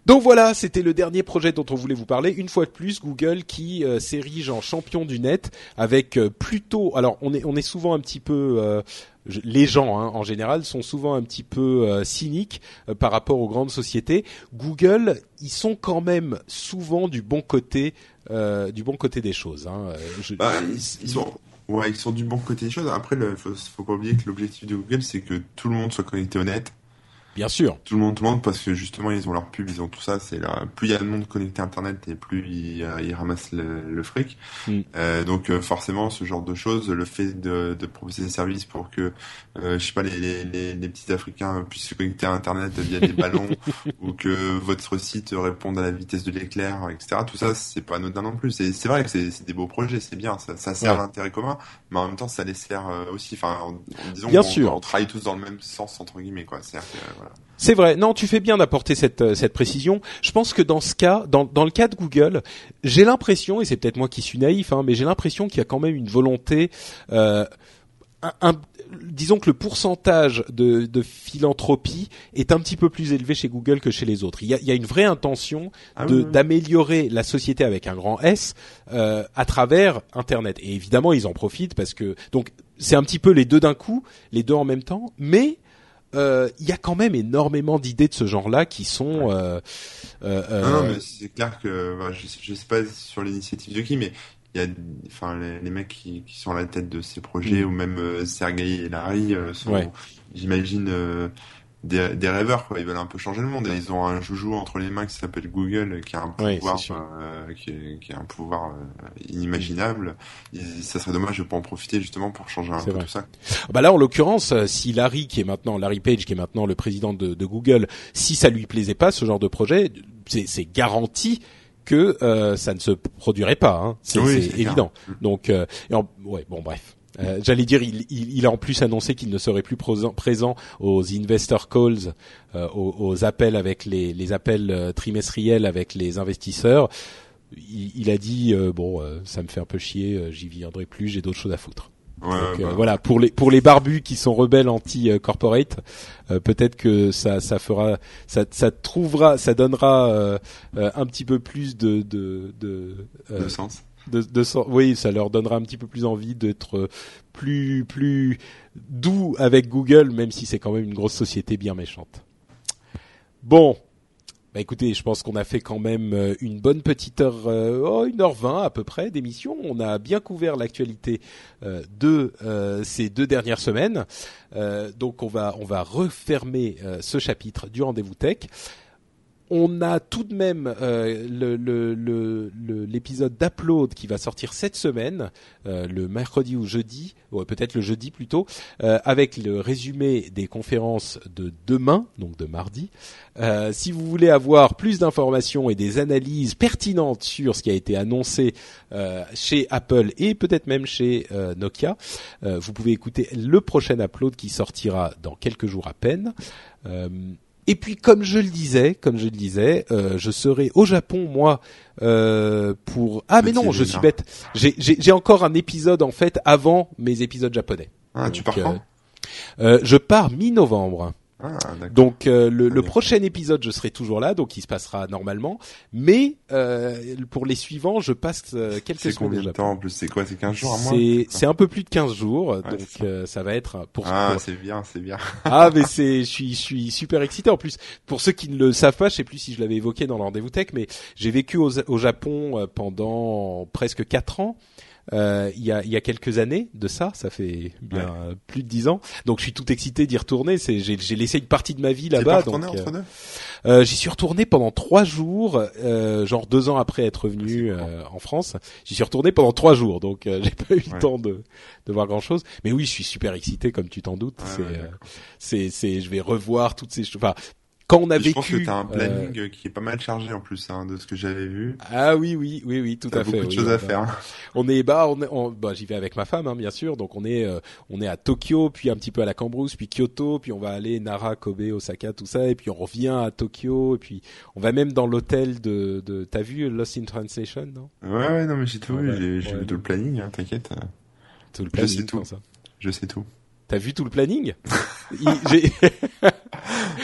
Donc voilà, c'était le dernier projet dont on voulait vous parler. Une fois de plus, Google qui euh, s'érige en champion du net avec euh, plutôt. Alors on est on est souvent un petit peu euh, je- les gens hein, en général sont souvent un petit peu euh, cyniques euh, par rapport aux grandes sociétés. Google, ils sont quand même souvent du bon côté euh, du bon côté des choses. Hein. Euh, je- Bah, ils, ils sont, ouais, ils sont du bon côté des choses. Après, il faut, faut pas oublier que l'objectif de Google, c'est que tout le monde soit connecté au net. Bien sûr. Tout le monde, le monde, parce que justement, ils ont leur pub, ils ont tout ça. C'est là, plus il y a de monde connecté à Internet et plus ils, euh, ils ramassent le, le fric. Mm. Euh, donc, euh, forcément, ce genre de choses, le fait de, de proposer des services pour que, euh, je sais pas, les, les, les, les petits Africains puissent se connecter à Internet via des ballons, ou que votre site réponde à la vitesse de l'éclair, etc. Tout ça, c'est pas anodin non plus. C'est c'est vrai que c'est c'est des beaux projets, c'est bien, ça, ça sert Ouais. l'intérêt commun, mais en même temps, ça les sert euh, aussi. Enfin, en, en disant Bien qu'on- sûr. on travaille tous dans le même sens entre guillemets, quoi. C'est-à-dire que, voilà. C'est vrai. Non, tu fais bien d'apporter cette euh, cette précision. Je pense que dans ce cas, dans dans le cas de Google, j'ai l'impression, et c'est peut-être moi qui suis naïf, hein, mais j'ai l'impression qu'il y a quand même une volonté. Euh, un, un- disons que le pourcentage de, de philanthropie est un petit peu plus élevé chez Google que chez les autres. Il y a, il y a une vraie intention Ah oui. d'améliorer la société avec un grand S euh, à travers Internet. Et évidemment, ils en profitent parce que donc c'est un petit peu les deux d'un coup, les deux en même temps, mais euh, il y a quand même énormément d'idées de ce genre-là qui sont. Euh, euh, euh, Non, non, mais c'est clair que je, sais- je sais pas sur l'initiative de qui, mais il y a, enfin, les, les mecs qui, qui sont à la tête de ces projets, Mm. ou même euh, Sergei et Larry, sont, Ouais. j'imagine, euh, des, des rêveurs. Quoi. Ils veulent un peu changer le monde. Et ils ont un joujou entre les mains qui s'appelle Google, qui a un Ouais, pouvoir, euh, qui, est- qui a un pouvoir euh, inimaginable. Et ça serait dommage de pas en profiter justement pour changer un peu vrai. tout ça. Bah là, en l'occurrence, euh, si Larry, qui est maintenant Larry Page, qui est maintenant le président de, de Google, si ça lui plaisait pas ce genre de projet, c'est c'est garanti que euh, ça ne se produirait pas. Hein. C'est Oui, clair. évident. Donc, euh, et en- ouais, bon, bref. Euh, J'allais dire, il, il, il a en plus annoncé qu'il ne serait plus présent, aux investor calls, euh, aux, aux appels avec les, les appels euh, trimestriels avec les investisseurs. Il, il a dit euh, bon, euh, ça me fait un peu chier, euh, j'y viendrai plus, j'ai d'autres choses à foutre. Ouais, Donc, bah, voilà, pour les pour les barbus qui sont rebelles anti-corporate, euh, peut-être que ça ça fera ça ça trouvera ça donnera euh, euh, un petit peu plus de de de, euh, de sens. Oui, ça leur donnera un petit peu plus envie d'être euh, plus doux avec Google, même si c'est quand même une grosse société bien méchante. Bon. Bah écoutez, je pense qu'on a fait quand même euh, une bonne petite heure, euh, oh, une heure vingt à peu près d'émission. On a bien couvert l'actualité de ces deux dernières semaines. Donc on va on va refermer ce chapitre du rendez-vous tech. On a tout de même euh, le- le- l'épisode d'Upload qui va sortir cette semaine, euh, le mercredi ou jeudi, ou peut-être le jeudi plutôt, euh, avec le résumé des conférences de demain, donc de mardi. Si vous voulez avoir plus d'informations et des analyses pertinentes sur ce qui a été annoncé chez Apple et peut-être même chez Nokia, vous pouvez écouter le prochain Upload qui sortira dans quelques jours à peine. Et puis, comme je le disais, comme je le disais, euh, je serai au Japon moi euh, pour. Ah mais Petit non, je suis bête. J'ai- encore un épisode en fait avant mes épisodes japonais. Ah, tu pars quand? Euh, je pars mi-novembre. Ah. Donc euh, le, le bien. prochain épisode, je serai toujours là, donc il se passera normalement. Mais euh, pour les suivants, je passe euh, quelques C'est semaines combien au de temps en plus C'est quoi C'est 15 jours à mois C'est c'est un peu plus de 15 jours, donc c'est ça. euh, ça va être pour, Ah, pour- c'est bien, c'est bien. ah mais c'est je suis je suis super excité en plus pour ceux qui ne le savent pas je sais plus si je l'avais évoqué dans le rendez-vous tech mais j'ai vécu au, au Japon euh, pendant presque quatre ans euh, il y a il y a quelques années de ça ça fait bien plus de dix ans donc je suis tout excité d'y retourner c'est j'ai j'ai laissé une partie de ma vie là-bas pas donc euh, entre deux? euh, j'y suis retourné pendant trois jours, euh, genre deux ans après être Ah, revenu euh, en France. J'y suis retourné pendant trois jours, donc euh, j'ai pas eu le temps de, de voir grand chose. Mais oui, je suis super excité, comme tu t'en doutes. Ouais, c'est, euh, c'est, c'est, je vais revoir toutes ces choses. Enfin, quand on a Et Je vécu. pense que t'as un euh, planning qui est pas mal chargé en plus, hein, de ce que j'avais vu. ah oui, oui, oui, oui, tout à fait. beaucoup de oui, choses à faire. On est bah, on est, on- bah, j'y vais avec ma femme, hein, bien sûr. Donc on est, euh, on est à Tokyo, puis un petit peu à la Cambrousse, puis Kyoto, puis on va aller Nara, Kobe, Osaka, tout ça, et puis on revient à Tokyo, et puis on va même dans l'hôtel de, de, t'as vu Lost in Translation, non? Ouais, ouais, non, mais j'ai tout Ouais, vu, j'ai j'ai ouais. le planning, hein, t'inquiète. Tout le Je sais planning, tout. ça. Je sais tout. T'as vu tout le planning Il- j'ai-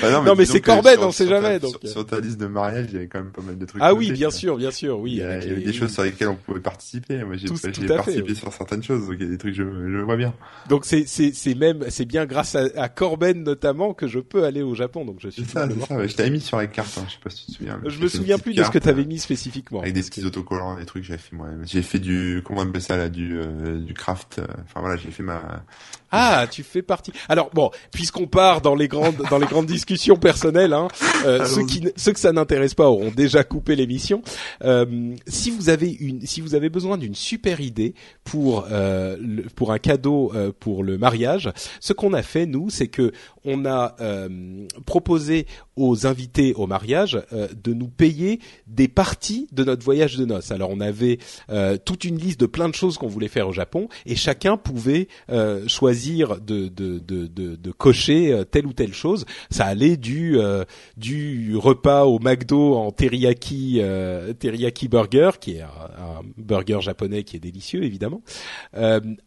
Bah Non, mais c'est que Corben, on sait ta- jamais, Sur, euh. sur ta liste de mariage, il y avait quand même pas mal de trucs. Ah oui, bien quoi. sûr, bien sûr, oui. Il y a, il y avait des choses sur lesquelles on pouvait participer. Moi, j'ai Tout- j'ai tout fait, participé sur certaines choses, donc il y a des trucs je, je vois bien. Donc c'est c'est c'est même c'est bien grâce à, à Corben notamment que je peux aller au Japon. Donc je suis. C'est ça, c'est doublement- ça. ouais. Je t'avais mis sur les cartes. Hein. Je sais pas si tu te souviens. Je J'ai me souviens plus de ce que t'avais mis spécifiquement. Avec des petits autocollants, des trucs, j'avais fait moi. J'ai fait du, comment on appelle ça là, du, euh, du craft. euh, Enfin voilà, j'ai fait ma. Ah, tu fais partie. Alors bon, puisqu'on part dans les grandes dans les grandes discussions personnelles, hein, euh, ceux qui ceux que ça n'intéresse pas auront déjà coupé l'émission. Euh, si vous avez une si vous avez besoin d'une super idée pour euh, le- pour un cadeau euh, pour le mariage, ce qu'on a fait nous, c'est que on a euh, proposé aux invités au mariage euh, de nous payer des parties de notre voyage de noces. Alors on avait euh, toute une liste de plein de choses qu'on voulait faire au Japon et chacun pouvait euh, choisir de, de, de, de, cocher euh, telle ou telle chose. Ça allait du euh, du repas au McDo en teriyaki euh, teriyaki burger qui est un, burger japonais qui est délicieux évidemment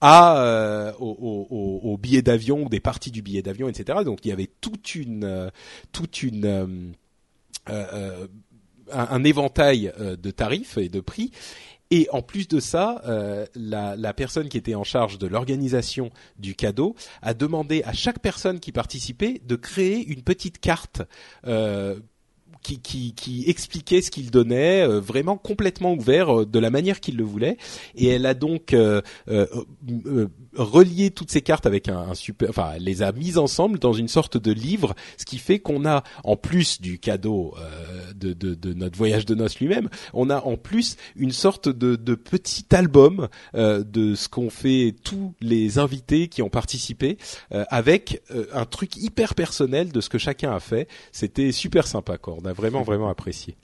à au, billet d'avion des parties du billet d'avion etc. Donc il y avait toute une toute une un, éventail de tarifs et de prix. Et en plus de ça, euh, la, personne qui était en charge de l'organisation du cadeau a demandé à chaque personne qui participait de créer une petite carte euh, qui, qui, qui expliquait ce qu'il donnait, euh, vraiment complètement ouvert euh, de la manière qu'il le voulait. Et elle a donc euh, euh, euh, relié toutes ces cartes avec un, un super, enfin, elle les a mises ensemble dans une sorte de livre, ce qui fait qu'on a, en plus du cadeau euh, de, de, de notre voyage de noces lui-même, on a en plus une sorte de, de petit album de ce qu'ont fait tous les invités qui ont participé, avec un truc hyper personnel de ce que chacun a fait. C'était super sympa, quoi. A vraiment vraiment apprécié.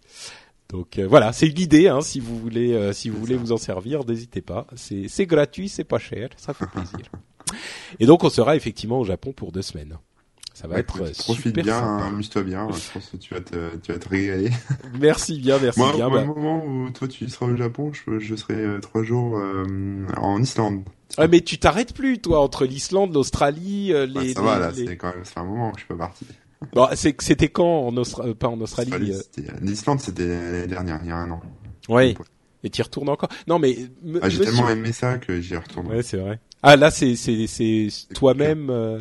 Donc euh, voilà, c'est une idée. Hein, si vous voulez, euh, si vous voulez vous en servir, n'hésitez pas. C'est gratuit, c'est pas cher, ça fait plaisir. Et donc on sera effectivement au Japon pour deux semaines. Ça va être écoute, euh, Profite super bien, sympa. amuse-toi bien. Je pense que tu vas te, tu vas te régaler. Merci bien, merci Moi, bien. moi, Bah, au moment où toi tu seras au Japon, je, je serai trois jours euh, en Islande. ouais, mais tu t'arrêtes plus, toi, entre l'Islande, l'Australie, Ouais, les. ça va là, les- c'est quand même, c'est un moment où je suis pas parti. Bon, c'était quand en Austra- euh, pas en Australie. Australie, euh, c'était- L'Islande, c'était l'année dernière, il y a un an. Ouais. Et tu y retournes encore? Non, mais Ah, j'ai tellement aimé ça que j'y retourne. Ouais, c'est vrai. Ah là, c'est c'est c'est toi-même. euh,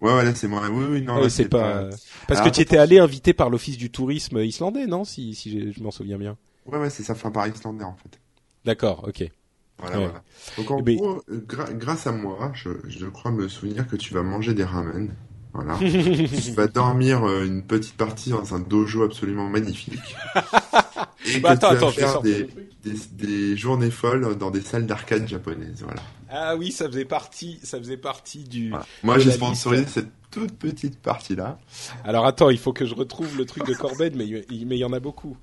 Ouais, ouais, là, c'est moi. Oui, oui, non, ouais, c'est pas. Parce Alors, que tu étais allé invité par l'office du tourisme islandais, non Si si je, m'en souviens bien? Ouais, ouais, c'est ça, fin par islandais, en fait. D'accord, ok. Voilà, Ouais. voilà. Donc, en Mais- gros, euh, gra- grâce à moi, je, je crois me souvenir que tu vas manger des ramen. Voilà. tu vas dormir euh, une petite partie dans un dojo absolument magnifique. Et Bah, que attends, tu vas attends, faire des, des, des journées folles dans des salles d'arcade japonaises. Voilà. Ah oui, ça faisait partie, ça faisait partie du. Voilà. Moi, j'ai sponsorisé cette toute petite partie-là. Alors attends, il faut que je retrouve le truc de Corben, mais il mais y en a beaucoup.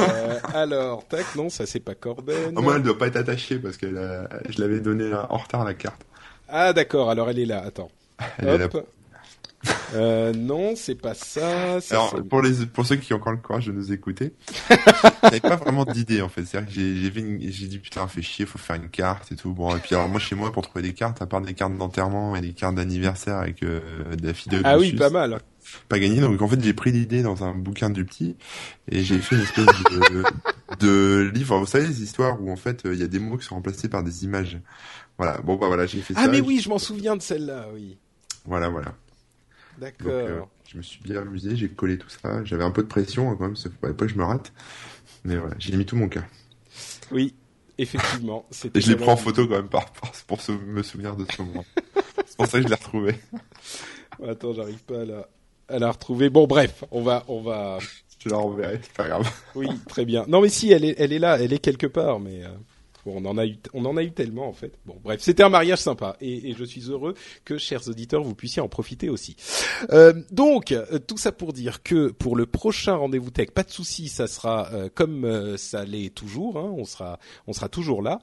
Euh, alors, tac, non, ça c'est pas Corben. Moins, elle doit pas être attachée parce que la- je l'avais donné là, en retard la carte. Ah d'accord, alors elle est là. Attends. Elle est là. Euh, non, c'est pas ça. Alors, pour les, pour ceux qui ont encore le courage de nous écouter, j'avais pas vraiment d'idée, en fait. C'est-à-dire que j'ai, dit, putain, fait chier, faut faire une carte et tout. Bon, et puis alors, moi, chez moi, pour trouver des cartes, à part des cartes d'enterrement et des cartes d'anniversaire avec, euh, de la fille de Ah oui, pas mal. pas gagné. Donc, en fait, j'ai pris l'idée dans un bouquin du petit et j'ai fait une espèce de, de livre. Vous savez, les histoires où, en fait, il y a des mots qui sont remplacés par des images. Voilà. Bon, bah, voilà, j'ai fait ça. Ah mais oui, je m'en souviens de celle-là, oui. Voilà, voilà. D'accord. euh, je me suis bien amusé, j'ai collé tout ça. J'avais un peu de pression hein, quand même, ça fallait pas que je me rate. Mais voilà, j'ai mis tout mon cœur. Oui, effectivement. Et je les prends en photo quand même par, par- pour se- me souvenir de ce moment. C'est pour ça que je l'ai retrouvé. Attends, j'arrive pas à la, à la retrouver. Bon, bref, on va, on va. Je la renverrai, c'est pas grave. Oui, très bien. Non, mais si, elle est, elle est là, elle est quelque part, mais. On en a eu, on en a eu tellement en fait. Bon, bref, c'était un mariage sympa et, et je suis heureux que, chers auditeurs, vous puissiez en profiter aussi. Euh, donc, euh, tout ça pour dire que pour le prochain rendez-vous tech, pas de souci, ça sera euh, comme ça l'est toujours. Hein, on sera, on sera toujours là.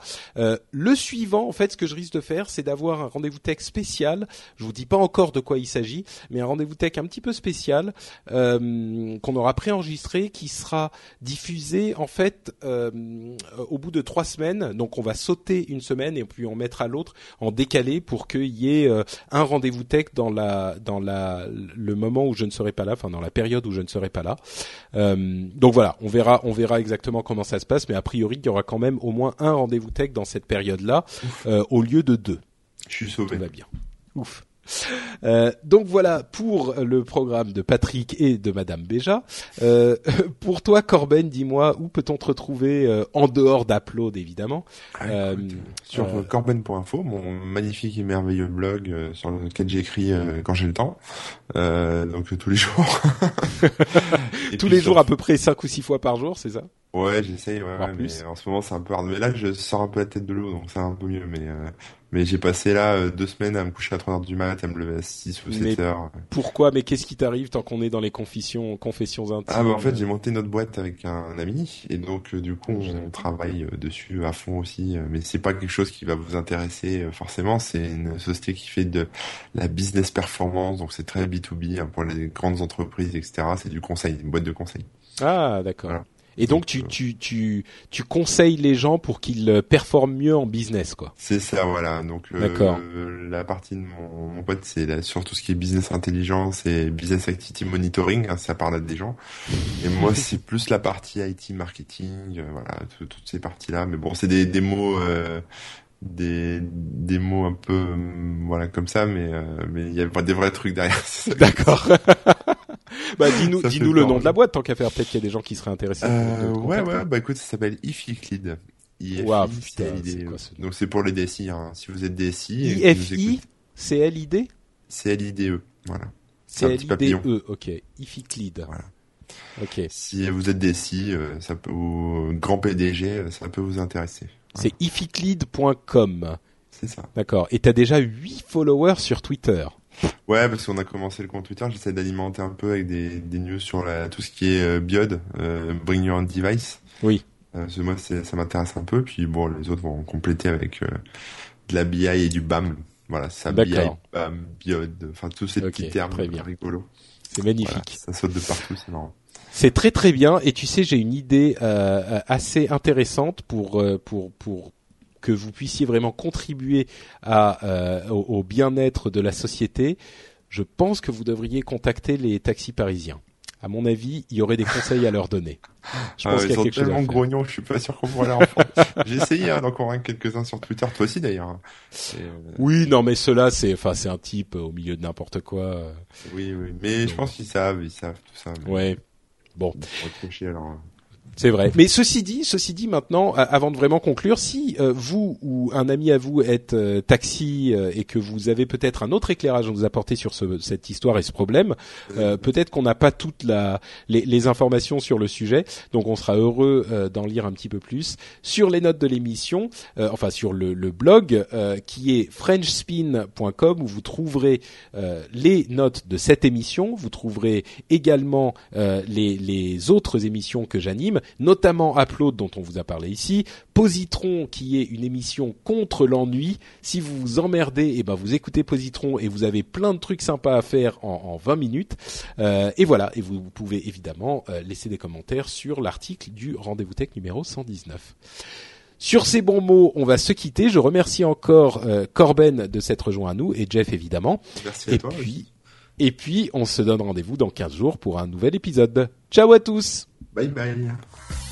Le suivant, en fait, ce que je risque de faire, c'est d'avoir un rendez-vous tech spécial. Je vous dis pas encore de quoi il s'agit, mais un rendez-vous tech un petit peu spécial qu'on aura préenregistré, qui sera diffusé en fait au bout de trois semaines semaine. Donc on va sauter une semaine et puis on mettra l'autre en décalé pour qu'il y ait euh, un rendez-vous tech dans la dans la le moment où je ne serai pas là, enfin dans la période où je ne serai pas là. Euh, donc voilà, on verra on verra exactement comment ça se passe, mais a priori il y aura quand même au moins un rendez-vous tech dans cette période-là euh, au lieu de deux. Je suis sauvé. Tout va bien. Ouf. Euh, donc voilà pour le programme de Patrick et de Madame Béja. Euh, pour toi, Corben, dis-moi où peut-on te retrouver euh, en dehors d'Upload évidemment Ah, Euh, écoute, sur euh, corben.info, mon magnifique et merveilleux blog euh, sur lequel j'écris euh, quand j'ai le temps, euh, donc tous les jours. Tous les sur- jours à peu près cinq ou six fois par jour, c'est ça? Ouais, j'essaye, ouais, ouais, mais en ce moment c'est un peu hard. Mais là, je sors un peu la tête de l'eau, donc c'est un peu mieux. Mais euh, mais j'ai passé là euh, deux semaines à me coucher à 3 heures du mat, à me lever à 6 ou 7 Mais- heures. Pourquoi Mais qu'est-ce qui t'arrive tant qu'on est dans les confessions confessions intimes Ah bah en fait j'ai monté notre boîte avec un ami et donc euh, du coup on travaille euh, dessus à fond aussi euh, mais c'est pas quelque chose qui va vous intéresser euh, forcément c'est une société qui fait de la business performance donc c'est très B2B hein, pour les grandes entreprises etc c'est du conseil une boîte de conseil Ah d'accord. Voilà. Et donc tu tu tu tu conseilles les gens pour qu'ils euh, performent mieux en business quoi. c'est ça voilà. Donc euh, la partie de mon, mon pote c'est là, sur tout ce qui est business intelligence et business activity monitoring hein, ça parle à des gens. Et moi c'est plus la partie IT marketing euh, voilà tout- toutes ces parties là mais bon c'est des, des mots euh, des, des mots un peu euh, voilà comme ça mais euh, mais il y a des vrais trucs derrière. D'accord. bah dis-nous dis-nous le nom de la boîte tant qu'à faire. Peut-être qu'il y a des gens qui seraient intéressés. Euh, ouais ouais bah écoute ça s'appelle IFICLID euh, ce donc c'est pour les DSI hein. si vous êtes DSI IFI, écoutez- c'est L-I-D c'est L-I-D-E voilà C'est un petit papillon. L-I-D-E, ok. IFICLID. Voilà. Ok. Si vous êtes DSI, euh, ça peut, ou grand PDG, ça peut vous intéresser. C'est ificlead.com. C'est ça. D'accord. Et t'as déjà 8 followers sur Twitter. Ouais, parce qu'on a commencé le compte Twitter, j'essaie d'alimenter un peu avec des, des news sur la, tout ce qui est euh, biode, euh, bring your own device. Oui. Euh, parce que moi, ça m'intéresse un peu, puis bon, les autres vont compléter avec euh, de la BI et du BAM. Voilà, ça, BI. BAM, biode, enfin tous ces Ok, petits termes rigolos. C'est magnifique. Voilà, ça saute de partout, c'est marrant. C'est très très bien. Et tu sais, j'ai une idée euh, euh, assez intéressante pour euh, pour pour que vous puissiez vraiment contribuer à euh, au, au bien-être de la société. Je pense que vous devriez contacter les taxis parisiens. À mon avis, il y aurait des conseils à leur donner. Je Ah, pense ils qu'il y a sont quelque chose à tellement grognons, je suis pas sûr qu'on pourrait leur en. J'ai essayé hein, d'en convaincre quelques-uns sur Twitter, toi aussi d'ailleurs. euh, Oui, non, mais cela, c'est, enfin, c'est un type au milieu de n'importe quoi. Oui, oui, mais je pense qu'ils savent, ils savent tout ça. mais Ouais. Bon, Ils vont trop chier, alors. C'est vrai. Mais ceci dit, ceci dit, maintenant, avant de vraiment conclure, si euh, vous ou un ami à vous êtes euh, taxi euh, et que vous avez peut-être un autre éclairage à nous apporter sur ce- cette histoire et ce problème, euh, peut-être qu'on n'a pas toutes la, les, les informations sur le sujet, donc on sera heureux euh, d'en lire un petit peu plus sur les notes de l'émission, euh, enfin sur le, le blog euh, qui est frenchspin.com où vous trouverez euh, les notes de cette émission, vous trouverez également euh, les, les autres émissions que j'anime, notamment Upload dont on vous a parlé ici, Positron qui est une émission contre l'ennui. Si vous vous emmerdez, et ben vous écoutez Positron et vous avez plein de trucs sympas à faire en, en 20 minutes. Euh, et voilà, et vous, vous pouvez évidemment euh, laisser des commentaires sur l'article du Rendez-vous Tech numéro 119. Sur ces bons mots, on va se quitter. Je remercie encore euh, Corben de s'être rejoint à nous et Jeff évidemment. Merci à Et toi. puis, et puis, on se donne rendez-vous dans 15 jours pour un nouvel épisode. Ciao à tous Bye bye.